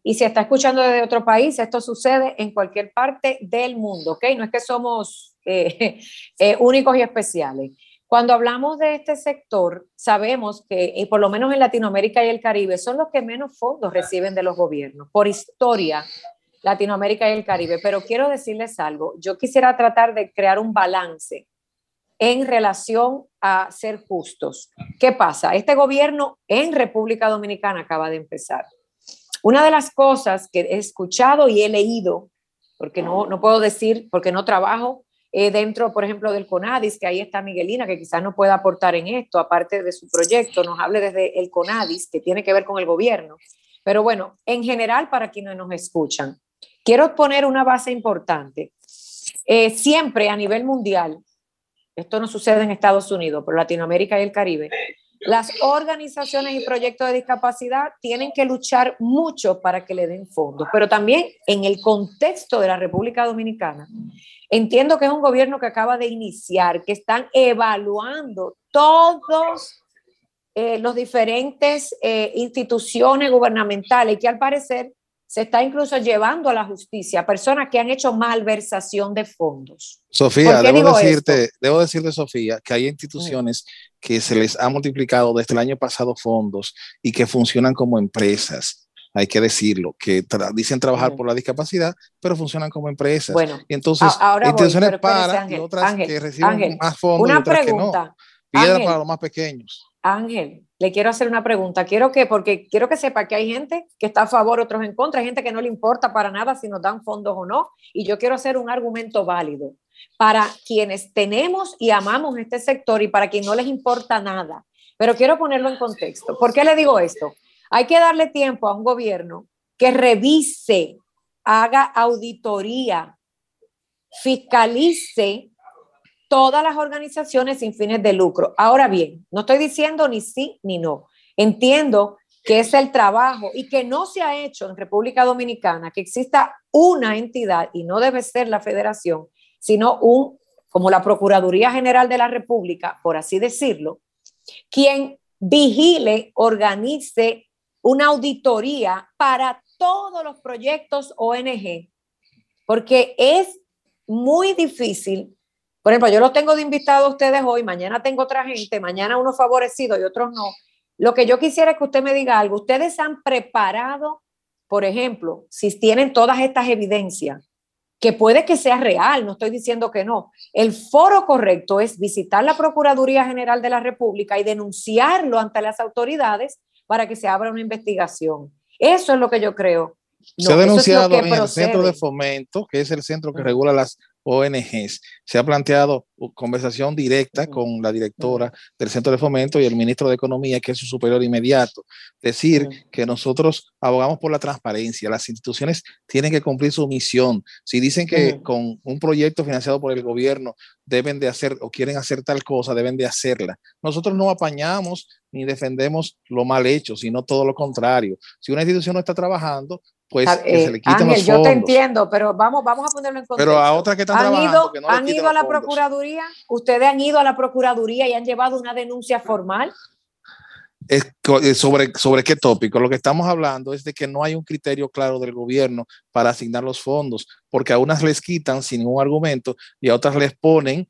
y si está escuchando desde otro país, esto sucede en cualquier parte del mundo, ¿ok? No es que somos eh, [laughs] eh, únicos y especiales. Cuando hablamos de este sector, sabemos que, y por lo menos en Latinoamérica y el Caribe, son los que menos fondos reciben de los gobiernos, por historia, Latinoamérica y el Caribe. Pero quiero decirles algo, yo quisiera tratar de crear un balance en relación a ser justos. ¿Qué pasa? Este gobierno en República Dominicana acaba de empezar. Una de las cosas que he escuchado y he leído, porque no, no puedo decir, porque no trabajo eh, dentro, por ejemplo, del CONADIS, que ahí está Miguelina, que quizás no pueda aportar en esto, aparte de su proyecto, nos hable desde el CONADIS, que tiene que ver con el gobierno. Pero bueno, en general, para quienes nos escuchan, quiero poner una base importante. Eh, siempre a nivel mundial, esto no sucede en Estados Unidos, pero Latinoamérica y el Caribe, las organizaciones y proyectos de discapacidad tienen que luchar mucho para que le den fondos, pero también en el contexto de la República Dominicana Entiendo que es un gobierno que acaba de iniciar, que están evaluando todos eh, los diferentes eh, instituciones gubernamentales que al parecer se está incluso llevando a la justicia personas que han hecho malversación de fondos. Sofía, debo decirte, debo decirte, Sofía, que hay instituciones que se les ha multiplicado desde el año pasado fondos y que funcionan como empresas hay que decirlo, que dicen trabajar por la discapacidad, pero funcionan como empresas. Bueno, y entonces, ahora intenciones para y otras que reciben más fondos una y otras pregunta, que no. Piedra para los más pequeños. Ángel, le quiero hacer una pregunta. Quiero que, porque quiero que sepa que hay gente que está a favor, otros en contra, hay gente que no le importa para nada si nos dan fondos o no. Y yo quiero hacer un argumento válido para quienes tenemos y amamos este sector y para quienes no les importa nada. Pero quiero ponerlo en contexto. ¿Por qué le digo esto? Hay que darle tiempo a un gobierno que revise, haga auditoría, fiscalice todas las organizaciones sin fines de lucro. Ahora bien, no estoy diciendo ni sí ni no. Entiendo que es el trabajo y que no se ha hecho en República Dominicana, que exista una entidad y no debe ser la federación, sino un, como la Procuraduría General de la República, por así decirlo, quien vigile, organice una auditoría para todos los proyectos ONG, porque es muy difícil. Por ejemplo, yo los tengo de invitado a ustedes hoy, mañana tengo otra gente, mañana unos favorecidos y otros no. Lo que yo quisiera es que usted me diga algo. ¿Ustedes han preparado, por ejemplo, si tienen todas estas evidencias, que puede que sea real, no estoy diciendo que no. El foro correcto es visitar la Procuraduría General de la República y denunciarlo ante las autoridades para que se abra una investigación. Eso es lo que yo creo. se ha denunciado en el centro de fomento, que es el centro que regula las ONGs. Se ha planteado conversación directa con la directora del Centro de Fomento y el ministro de Economía, que es su superior inmediato. Decir que nosotros abogamos por la transparencia. Las instituciones tienen que cumplir su misión. Si dicen que con un proyecto financiado por el gobierno deben de hacer o quieren hacer tal cosa, deben de hacerla. Nosotros no apañamos ni defendemos lo mal hecho, sino todo lo contrario. Si una institución no está trabajando, pues que se le quiten Ángel, yo te entiendo, pero vamos, vamos a ponerlo en contexto. Pero a otras que están ¿Han trabajando, ido, ¿Han ido a la Procuraduría? ¿Ustedes han ido a la Procuraduría y han llevado una denuncia formal? Es, eh, sobre, sobre qué tópico. Lo que estamos hablando es de que no hay un criterio claro del gobierno para asignar los fondos, porque a unas les quitan sin ningún argumento y a otras les ponen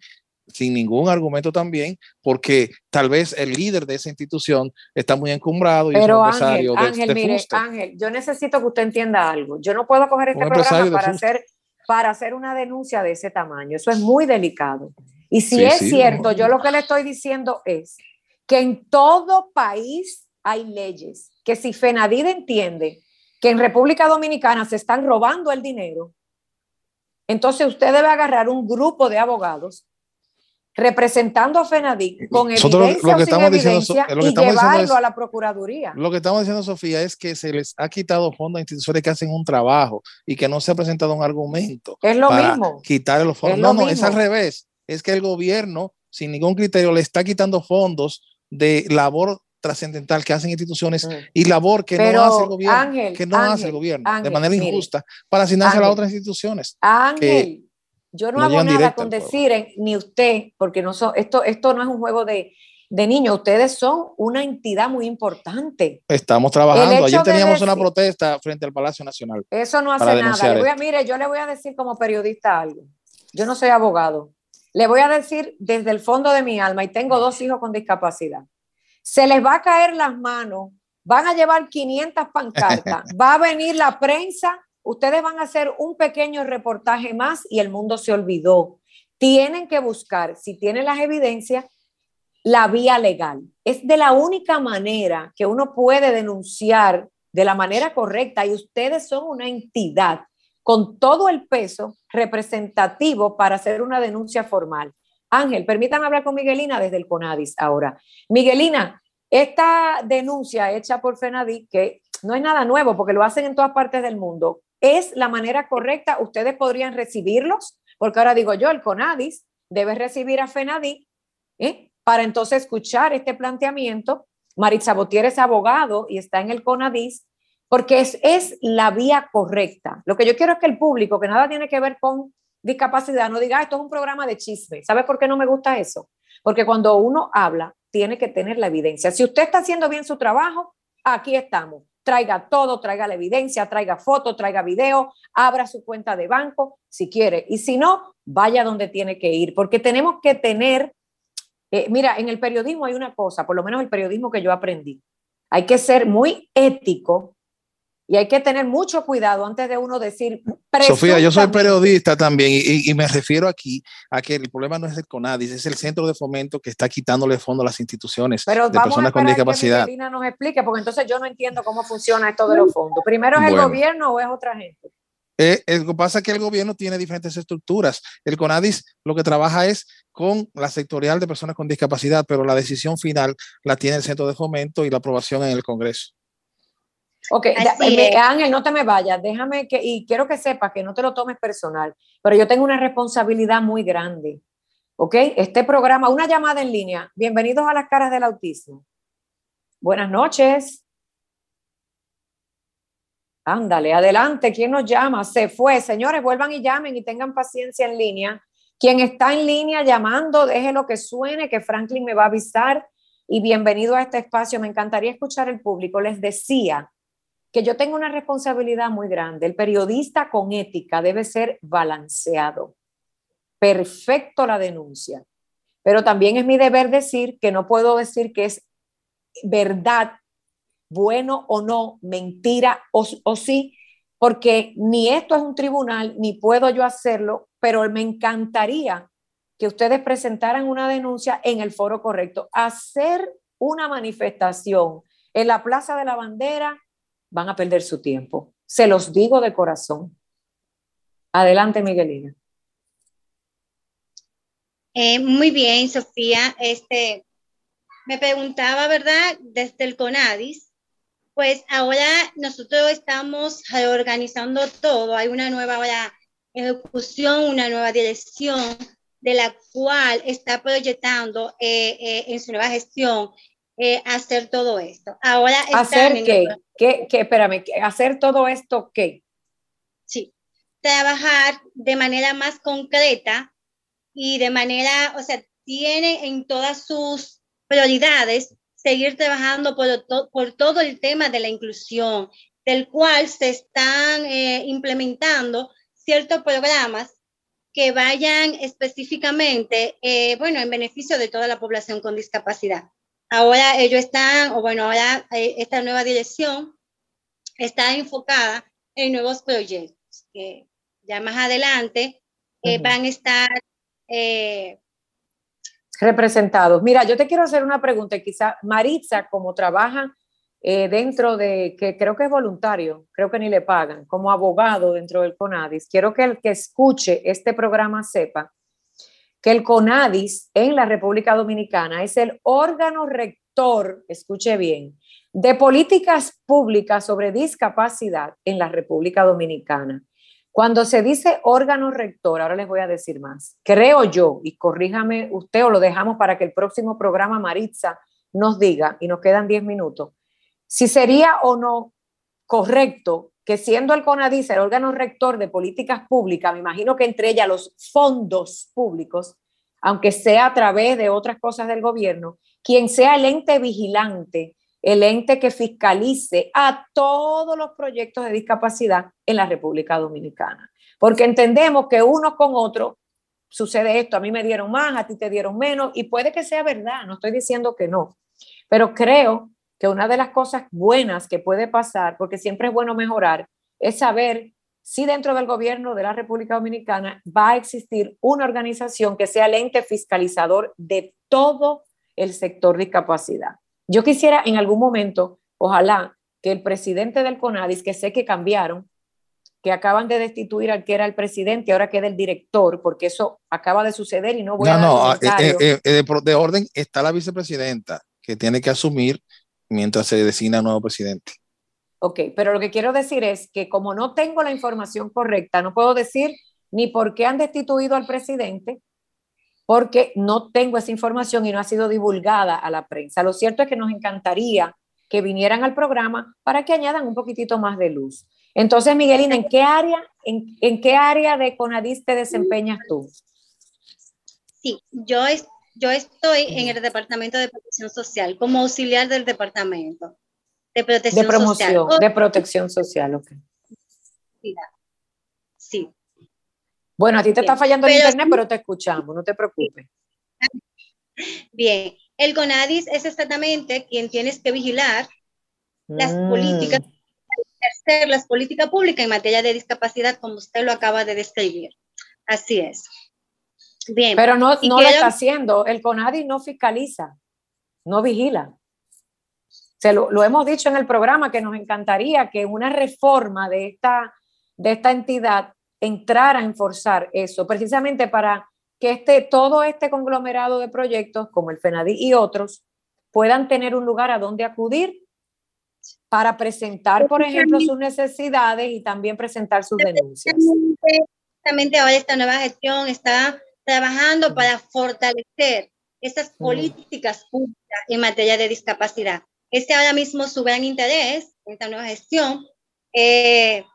sin ningún argumento también, porque tal vez el líder de esa institución está muy encumbrado y Pero es un Ángel, de, Ángel, mire, Ángel, yo necesito que usted entienda algo. Yo no puedo coger este programa para hacer, para hacer una denuncia de ese tamaño. Eso es muy delicado. Y si es cierto, yo lo que le estoy diciendo es que en todo país hay leyes, que si FENADID entiende que en República Dominicana se están robando el dinero, entonces usted debe agarrar un grupo de abogados representando a FENADIC con evidencia lo, que estamos evidencia diciendo, y llevarlo a la Procuraduría. Lo que estamos diciendo, Sofía, es que se les ha quitado fondos a instituciones que hacen un trabajo y que no se ha presentado un argumento. Es lo mismo. Quitar los fondos. no, no, es al revés. Es que el gobierno, sin ningún criterio, le está quitando fondos de labor trascendental que hacen instituciones mm. y labor que no hace el gobierno, que no hace el gobierno de manera injusta para asignarse a otras instituciones. Ángel, yo no, hago nada con decir, ni usted, porque no son, esto, esto no es un juego de, de niños, ustedes son una entidad muy importante. Estamos trabajando. Ayer teníamos una protesta frente al Palacio Nacional. Eso no hace nada. mire, yo le voy a decir como periodista algo. Yo no soy abogado. Le voy a decir desde el fondo de mi alma, y tengo dos hijos con discapacidad. Se les va a caer las manos, van a llevar 500 pancartas, [laughs] va a venir la prensa Ustedes van a hacer un pequeño reportaje más y el mundo se olvidó. Tienen que buscar, si tienen las evidencias, la vía legal. Es de la única manera que uno puede denunciar de la manera correcta y ustedes son una entidad con todo el peso representativo para hacer una denuncia formal. Ángel, permítanme hablar con Miguelina desde el CONADIS ahora. Miguelina, esta denuncia hecha por FENADI, que no es nada nuevo porque lo hacen en todas partes del mundo, es la manera correcta. Ustedes podrían recibirlos, porque ahora digo yo, el CONADIS debe recibir a FENADI ¿eh? para entonces escuchar este planteamiento. Maritza Botier es abogado y está en el CONADIS, porque es, es la vía correcta. Lo que yo quiero es que el público, que nada tiene que ver con discapacidad, no diga, ah, esto es un programa de chisme. ¿Sabe por qué no me gusta eso? Porque cuando uno habla, tiene que tener la evidencia. Si usted está haciendo bien su trabajo, aquí estamos traiga todo, traiga la evidencia, traiga foto, traiga video, abra su cuenta de banco si quiere. Y si no, vaya donde tiene que ir, porque tenemos que tener, eh, mira, en el periodismo hay una cosa, por lo menos el periodismo que yo aprendí, hay que ser muy ético y hay que tener mucho cuidado antes de uno decir. Sofía, yo soy periodista también y, me refiero aquí a que el problema no es el CONADIS, es el centro de fomento que está quitándole fondo a las instituciones de personas con discapacidad. Que nos explique, porque entonces yo no entiendo cómo funciona esto de los fondos. ¿Primero es el gobierno o es otra gente? Eh, lo que pasa es que el gobierno tiene diferentes estructuras. El CONADIS lo que trabaja es con la sectorial de personas con discapacidad, pero la decisión final la tiene el centro de fomento y la aprobación en el Congreso. Ok, Ángel, no te me vayas, déjame que, y quiero que sepas que no te lo tomes personal, pero yo tengo una responsabilidad muy grande. ¿Ok? Este programa, una llamada en línea. Bienvenidos a las caras del autismo. Buenas noches. Ándale, adelante. ¿Quién nos llama? Se fue. Señores, vuelvan y llamen y tengan paciencia en línea. Quien está en línea llamando, deje lo que suene, que Franklin me va a avisar. Y bienvenido a este espacio. Me encantaría escuchar el público. Les decía que yo tengo una responsabilidad muy grande. El periodista con ética debe ser balanceado. Perfecto la denuncia. Pero también es mi deber decir que no puedo decir que es verdad, bueno o no, mentira o, o sí, porque ni esto es un tribunal, ni puedo yo hacerlo, pero me encantaría que ustedes presentaran una denuncia en el foro correcto. Hacer una manifestación en la Plaza de la Bandera van a perder su tiempo. Se los digo de corazón. Adelante, Miguelina. Eh, muy bien, Sofía. Este, me preguntaba, ¿verdad? Desde el CONADIS, pues ahora nosotros estamos reorganizando todo. Hay una nueva ejecución, una nueva dirección de la cual está proyectando eh, eh, en su nueva gestión hacer todo esto. Ahora ¿Hacer qué? ¿Qué? ¿Qué? Espérame, ¿hacer todo esto qué? Sí, trabajar de manera más concreta y de manera, o sea, tiene en todas sus prioridades seguir trabajando por, por todo el tema de la inclusión, del cual se están eh, implementando ciertos programas que vayan específicamente, eh, bueno, en beneficio de toda la población con discapacidad. Ahora ellos están, o bueno, ahora eh, esta nueva dirección está enfocada en nuevos proyectos que ya más adelante van a estar representados. Mira, yo te quiero hacer una pregunta, quizá Maritza, como trabaja eh, dentro de, que creo que es voluntario, creo que ni le pagan, como abogado dentro del CONADIS, quiero que el que escuche este programa sepa que el CONADIS en la República Dominicana es el órgano rector, escuche bien, de políticas públicas sobre discapacidad en la República Dominicana. Cuando se dice órgano rector, ahora les voy a decir más, creo yo, y corríjame usted o lo dejamos para que el próximo programa Maritza nos diga, y nos quedan 10 minutos, si sería o no correcto que siendo el CONADIS el órgano rector de políticas públicas, me imagino que entre ellas los fondos públicos, aunque sea a través de otras cosas del gobierno, quien sea el ente vigilante el ente que fiscalice a todos los proyectos de discapacidad en la República Dominicana. Porque entendemos que uno con otro sucede esto, a mí me dieron más, a ti te dieron menos, y puede que sea verdad, no estoy diciendo que no, pero creo que una de las cosas buenas que puede pasar, porque siempre es bueno mejorar, es saber si dentro del gobierno de la República Dominicana va a existir una organización que sea el ente fiscalizador de todo el sector discapacidad. Yo quisiera en algún momento, ojalá, que el presidente del CONADIS, que sé que cambiaron, que acaban de destituir al que era el presidente, ahora queda el director, porque eso acaba de suceder y no voy a... No, no, eh, eh, eh, de, orden está la vicepresidenta, que tiene que asumir mientras se designa un nuevo presidente. Ok, pero lo que quiero decir es que como no tengo la información correcta, no puedo decir ni por qué han destituido al presidente, porque no tengo esa información y no ha sido divulgada a la prensa. Lo cierto es que nos encantaría que vinieran al programa para que añadan un poquitito más de luz. Entonces, Miguelina, ¿en qué área, en, qué área de CONADIS te desempeñas tú? Sí, yo, yo estoy en el Departamento de Protección Social, como auxiliar del Departamento de Protección de promoción, Social. De protección social, ok. Sí, bueno, a ti te está fallando el internet, pero te escuchamos, no te preocupes. Bien, el CONADIS es exactamente quien tienes que vigilar las mm. políticas, las políticas públicas en materia de discapacidad, como usted lo acaba de describir. Así es. Bien. Pero no, no lo está haciendo. El CONADIS no fiscaliza, no vigila. Se lo, lo, hemos dicho en el programa que nos encantaría que una reforma de esta, de esta entidad entrar a enforzar eso, precisamente para que este, todo este conglomerado de proyectos, como el FENADI y otros, puedan tener un lugar a donde acudir para presentar, por ejemplo, sus necesidades y también presentar sus denuncias. Exactamente, ahora esta nueva gestión está trabajando para fortalecer esas políticas públicas en materia de discapacidad. Este ahora mismo su gran interés en esta nueva gestión eh,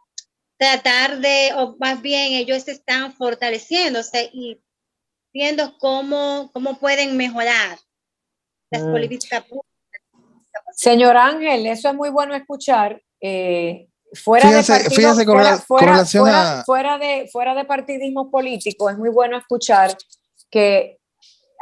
tratar de, o más bien ellos están fortaleciéndose y viendo cómo, cómo pueden mejorar las mm. políticas públicas. Señor Ángel, eso es muy bueno escuchar. Eh, fuera, de fuera, de, fuera de partidismo político, es muy bueno escuchar que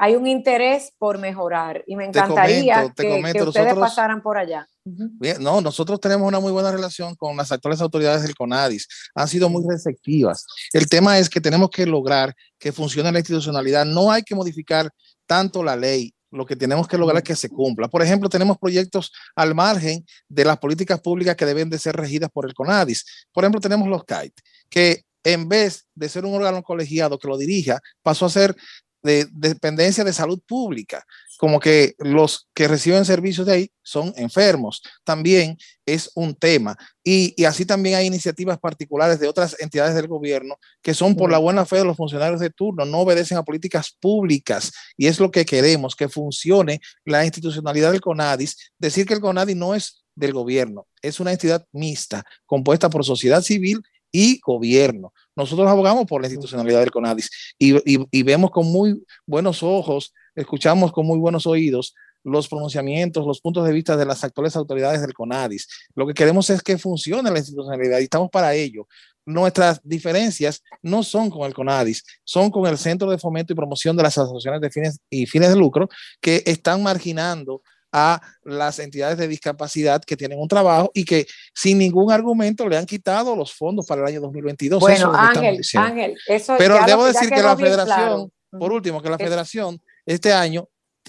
hay un interés por mejorar y me encantaría que, ustedes pasaran por allá. Bien, no, nosotros tenemos una muy buena relación con las actuales autoridades del CONADIS. Han sido muy receptivas. El tema es que tenemos que lograr que funcione la institucionalidad. No hay que modificar tanto la ley. Lo que tenemos que lograr es que se cumpla. Por ejemplo, tenemos proyectos al margen de las políticas públicas que deben de ser regidas por el CONADIS. Por ejemplo, tenemos los CAIT, que en vez de ser un órgano colegiado que lo dirija, pasó a ser de, dependencia de salud pública, como que los que reciben servicios de ahí son enfermos. También es un tema. Y, y, así también hay iniciativas particulares de otras entidades del gobierno que son por la buena fe de los funcionarios de turno, no obedecen a políticas públicas. Y es lo que queremos, que funcione la institucionalidad del CONADIS. Decir que el CONADIS no es del gobierno, es una entidad mixta, compuesta por sociedad civil y gobierno. Nosotros abogamos por la institucionalidad del CONADIS y, y, vemos con muy buenos ojos, escuchamos con muy buenos oídos los pronunciamientos, los puntos de vista de las actuales autoridades del CONADIS. Lo que queremos es que funcione la institucionalidad y estamos para ello. Nuestras diferencias no son con el CONADIS, son con el Centro de Fomento y Promoción de las Asociaciones de Fines y Fines de Lucro que están marginando a las entidades de discapacidad que tienen un trabajo y que sin ningún argumento le han quitado los fondos para el año 2022. Bueno, Ángel, Ángel, eso Pero debo decir que la federación, por último, que la federación este año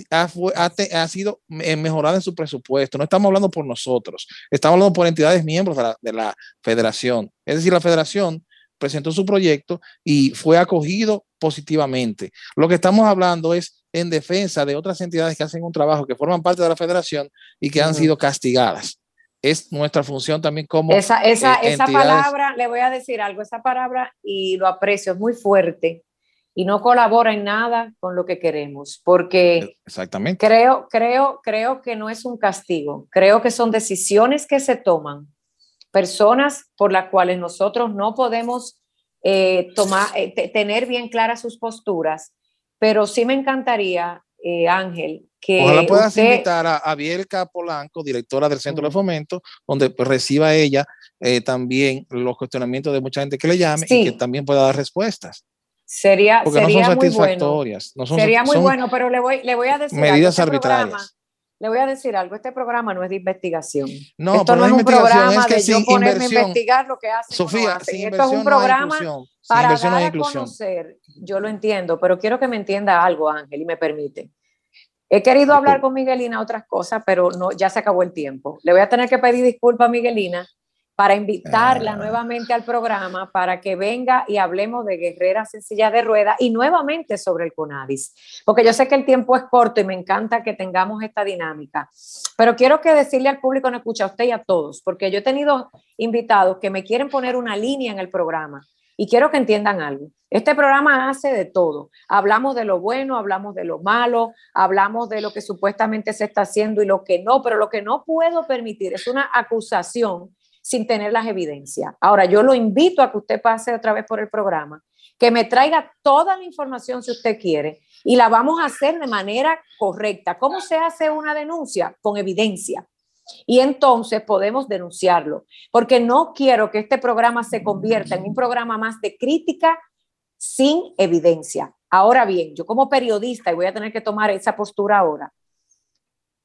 ha, ha, sido mejorada en su presupuesto. No estamos hablando por nosotros, estamos hablando por entidades miembros de la, de la federación. Es decir, la federación presentó su proyecto y fue acogido positivamente. Lo que estamos hablando es en defensa de otras entidades que hacen un trabajo, que forman parte de la federación y que han sido castigadas. Es nuestra función también como... Esa, esa, eh, esa palabra, le voy a decir algo, esa palabra, y lo aprecio, es muy fuerte y no colabora en nada con lo que queremos, porque Exactamente. Creo, creo, creo que no es un castigo, creo que son decisiones que se toman, personas por las cuales nosotros no podemos eh, tomar, eh, tener bien claras sus posturas pero sí me encantaría, eh, Ángel, que. Ojalá puedas invitar a, a Bielka Polanco, directora del Centro de Fomento, donde pues, reciba ella eh, también los cuestionamientos de mucha gente que le llame y que también pueda dar respuestas. Sería, sería muy bueno. sería muy bueno, pero le voy, le voy a decir. Medidas este arbitrarias. Le voy a decir algo, este programa no es de investigación. No, Esto no es un programa de yo ponerme a investigar lo que hace. Sofía, Esto es un programa para dar a conocer, yo lo entiendo, pero quiero que me entienda algo, Ángel, y me permite. He querido hablar con Miguelina otras cosas, pero no, ya se acabó el tiempo. Le voy a tener que pedir disculpas a Miguelina para invitarla ah. nuevamente al programa para que venga y hablemos de Guerrera Sencilla de Rueda y nuevamente sobre el CONADIS, porque yo sé que el tiempo es corto y me encanta que tengamos esta dinámica, pero quiero que decirle al público, no escucha a usted y a todos, porque yo he tenido invitados que me quieren poner una línea en el programa y quiero que entiendan algo. Este programa hace de todo. Hablamos de lo bueno, hablamos de lo malo, hablamos de lo que supuestamente se está haciendo y lo que no, pero lo que no puedo permitir es una acusación sin tener las evidencias. Ahora, yo lo invito a que usted pase otra vez por el programa, que me traiga toda la información si usted quiere y la vamos a hacer de manera correcta. ¿Cómo se hace una denuncia? Con evidencia y entonces podemos denunciarlo, porque no quiero que este programa se convierta en un programa más de crítica sin evidencia. Ahora bien, yo como periodista, y voy a tener que tomar esa postura ahora,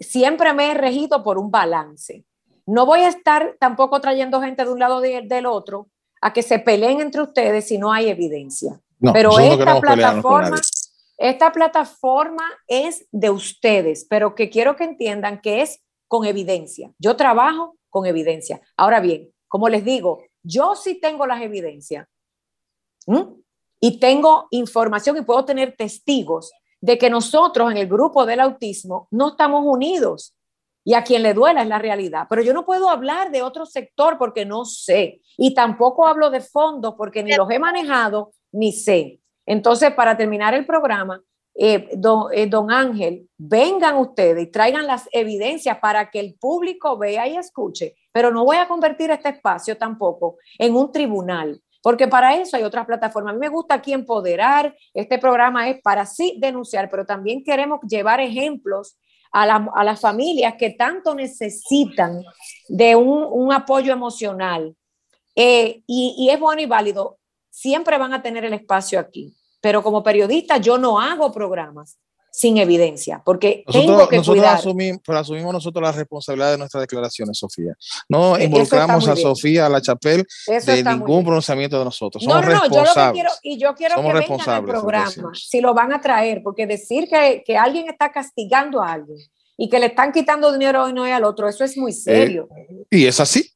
siempre me he regido por un balance. No voy a estar tampoco trayendo gente de un lado y del otro a que se peleen entre ustedes si no hay evidencia. pero esta plataforma, esta plataforma es de ustedes, pero que quiero que entiendan que es con evidencia. Yo trabajo con evidencia. Ahora bien, como les digo, yo sí tengo las evidencias y tengo información y puedo tener testigos de que nosotros en el grupo del autismo no estamos unidos y a quien le duela es la realidad. Pero yo no puedo hablar de otro sector porque no sé y tampoco hablo de fondos porque ni los he manejado ni sé. Entonces, para terminar el programa, eh, eh, don, Ángel, vengan ustedes y traigan las evidencias para que el público vea y escuche, pero no voy a convertir este espacio tampoco en un tribunal, porque para eso hay otras plataformas. A mí me gusta aquí empoderar, este programa es para sí denunciar, pero también queremos llevar ejemplos a, las familias que tanto necesitan de un, apoyo emocional. Eh, y, y es bueno y válido, siempre van a tener el espacio aquí. Pero como periodista yo no hago programas sin evidencia, porque tengo que nosotros cuidar. Asumimos, asumimos nosotros la responsabilidad de nuestras declaraciones, Sofía. No e, involucramos a Sofía, a la Chapel, de ningún pronunciamiento de nosotros. Somos no, no, responsables. Yo lo que quiero, y yo quiero que vengan al programa, si lo van a traer, porque decir que, que, alguien está castigando a alguien y que le están quitando dinero hoy no y al otro, eso es muy serio. Eh, y es así.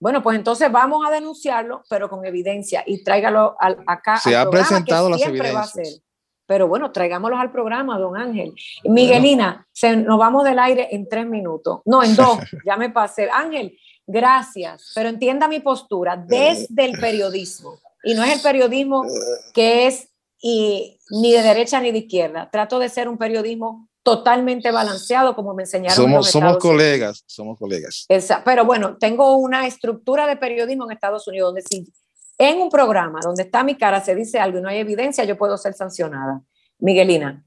Bueno, pues entonces vamos a denunciarlo, pero con evidencia y tráigalo acá. Se ha presentado las evidencias. Pero bueno, traigámoslos al programa, don Ángel. Miguelina, se, nos vamos del aire en tres minutos. No, en dos, [laughs] ya me pasé. Ángel, gracias, pero entienda mi postura desde el periodismo. Y no es el periodismo que es y, ni de derecha ni de izquierda. Trato de ser un periodismo totalmente balanceado, como me enseñaron. Somos, somos colegas, somos colegas. pero bueno, tengo una estructura de periodismo en Estados Unidos donde si en un programa donde está mi cara se dice algo y no hay evidencia, yo puedo ser sancionada. Miguelina.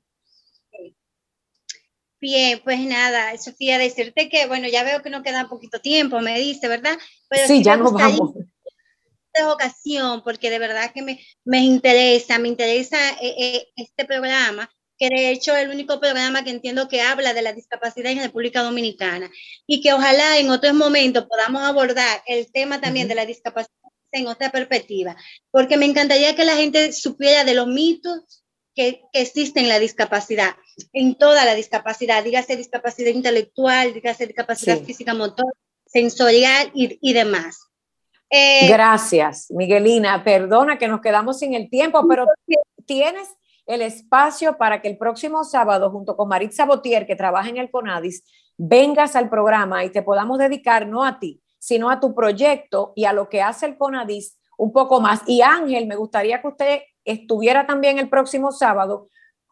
Bien, pues nada, Sofía, decirte que, bueno, ya veo que no queda poquito tiempo, me dice, ¿verdad? sí, ya nos vamos. Esta ocasión, porque de verdad que me, me interesa, me interesa eh, eh, este programa, que de hecho es el único programa que entiendo que habla de la discapacidad en República Dominicana y que ojalá en otros momentos podamos abordar el tema también de la discapacidad en otra perspectiva, porque me encantaría que la gente supiera de los mitos que, que existen en la discapacidad, en toda la discapacidad, dígase discapacidad intelectual, dígase discapacidad física, motor, sensorial y, y demás. Eh, Gracias, Miguelina. Perdona que nos quedamos sin el tiempo, pero tienes el espacio para que el próximo sábado, junto con Maritza Botier, que trabaja en el CONADIS, vengas al programa y te podamos dedicar no a ti, sino a tu proyecto y a lo que hace el CONADIS un poco más. Y Ángel, me gustaría que usted estuviera también el próximo sábado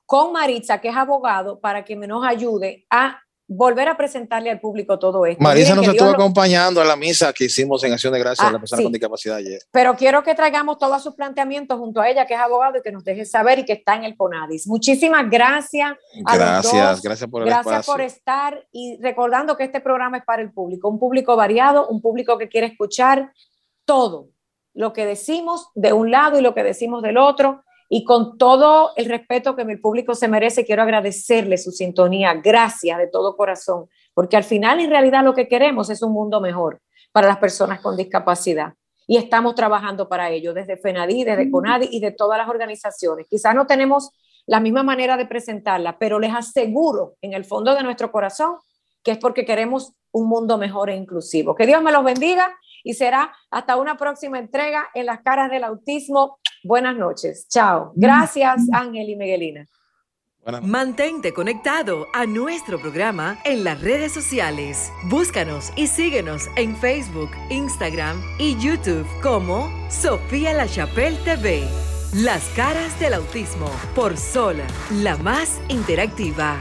con Maritza, que es abogado, para que nos ayude a volver a presentarle al público todo esto. Marisa nos estuvo acompañando a la misa que hicimos en Acción de Gracias a la ah, persona con discapacidad ayer. Pero quiero que traigamos todos sus planteamientos junto a ella, que es abogado, y que nos deje saber y que está en el CONADIS. Muchísimas gracias. gracias, gracias por el Gracias por estar y recordando que este programa es para el público, un público variado, un público que quiere escuchar todo lo que decimos de un lado y lo que decimos del otro y con todo el respeto que mi público se merece, quiero agradecerle su sintonía. Gracias de todo corazón, porque al final en realidad lo que queremos es un mundo mejor para las personas con discapacidad. Y estamos trabajando para ello desde FENADI, desde CONADI y de todas las organizaciones. Quizás no tenemos la misma manera de presentarla, pero les aseguro en el fondo de nuestro corazón que es porque queremos un mundo mejor e inclusivo. Que Dios me los bendiga y será hasta una próxima entrega en las caras del autismo. Buenas noches. Chao. Gracias, Ángel y Miguelina. Mantente conectado a nuestro programa en las redes sociales. Búscanos y síguenos en Facebook, Instagram y YouTube como Sofía La Chapelle TV. Las caras del autismo por Sola, la más interactiva.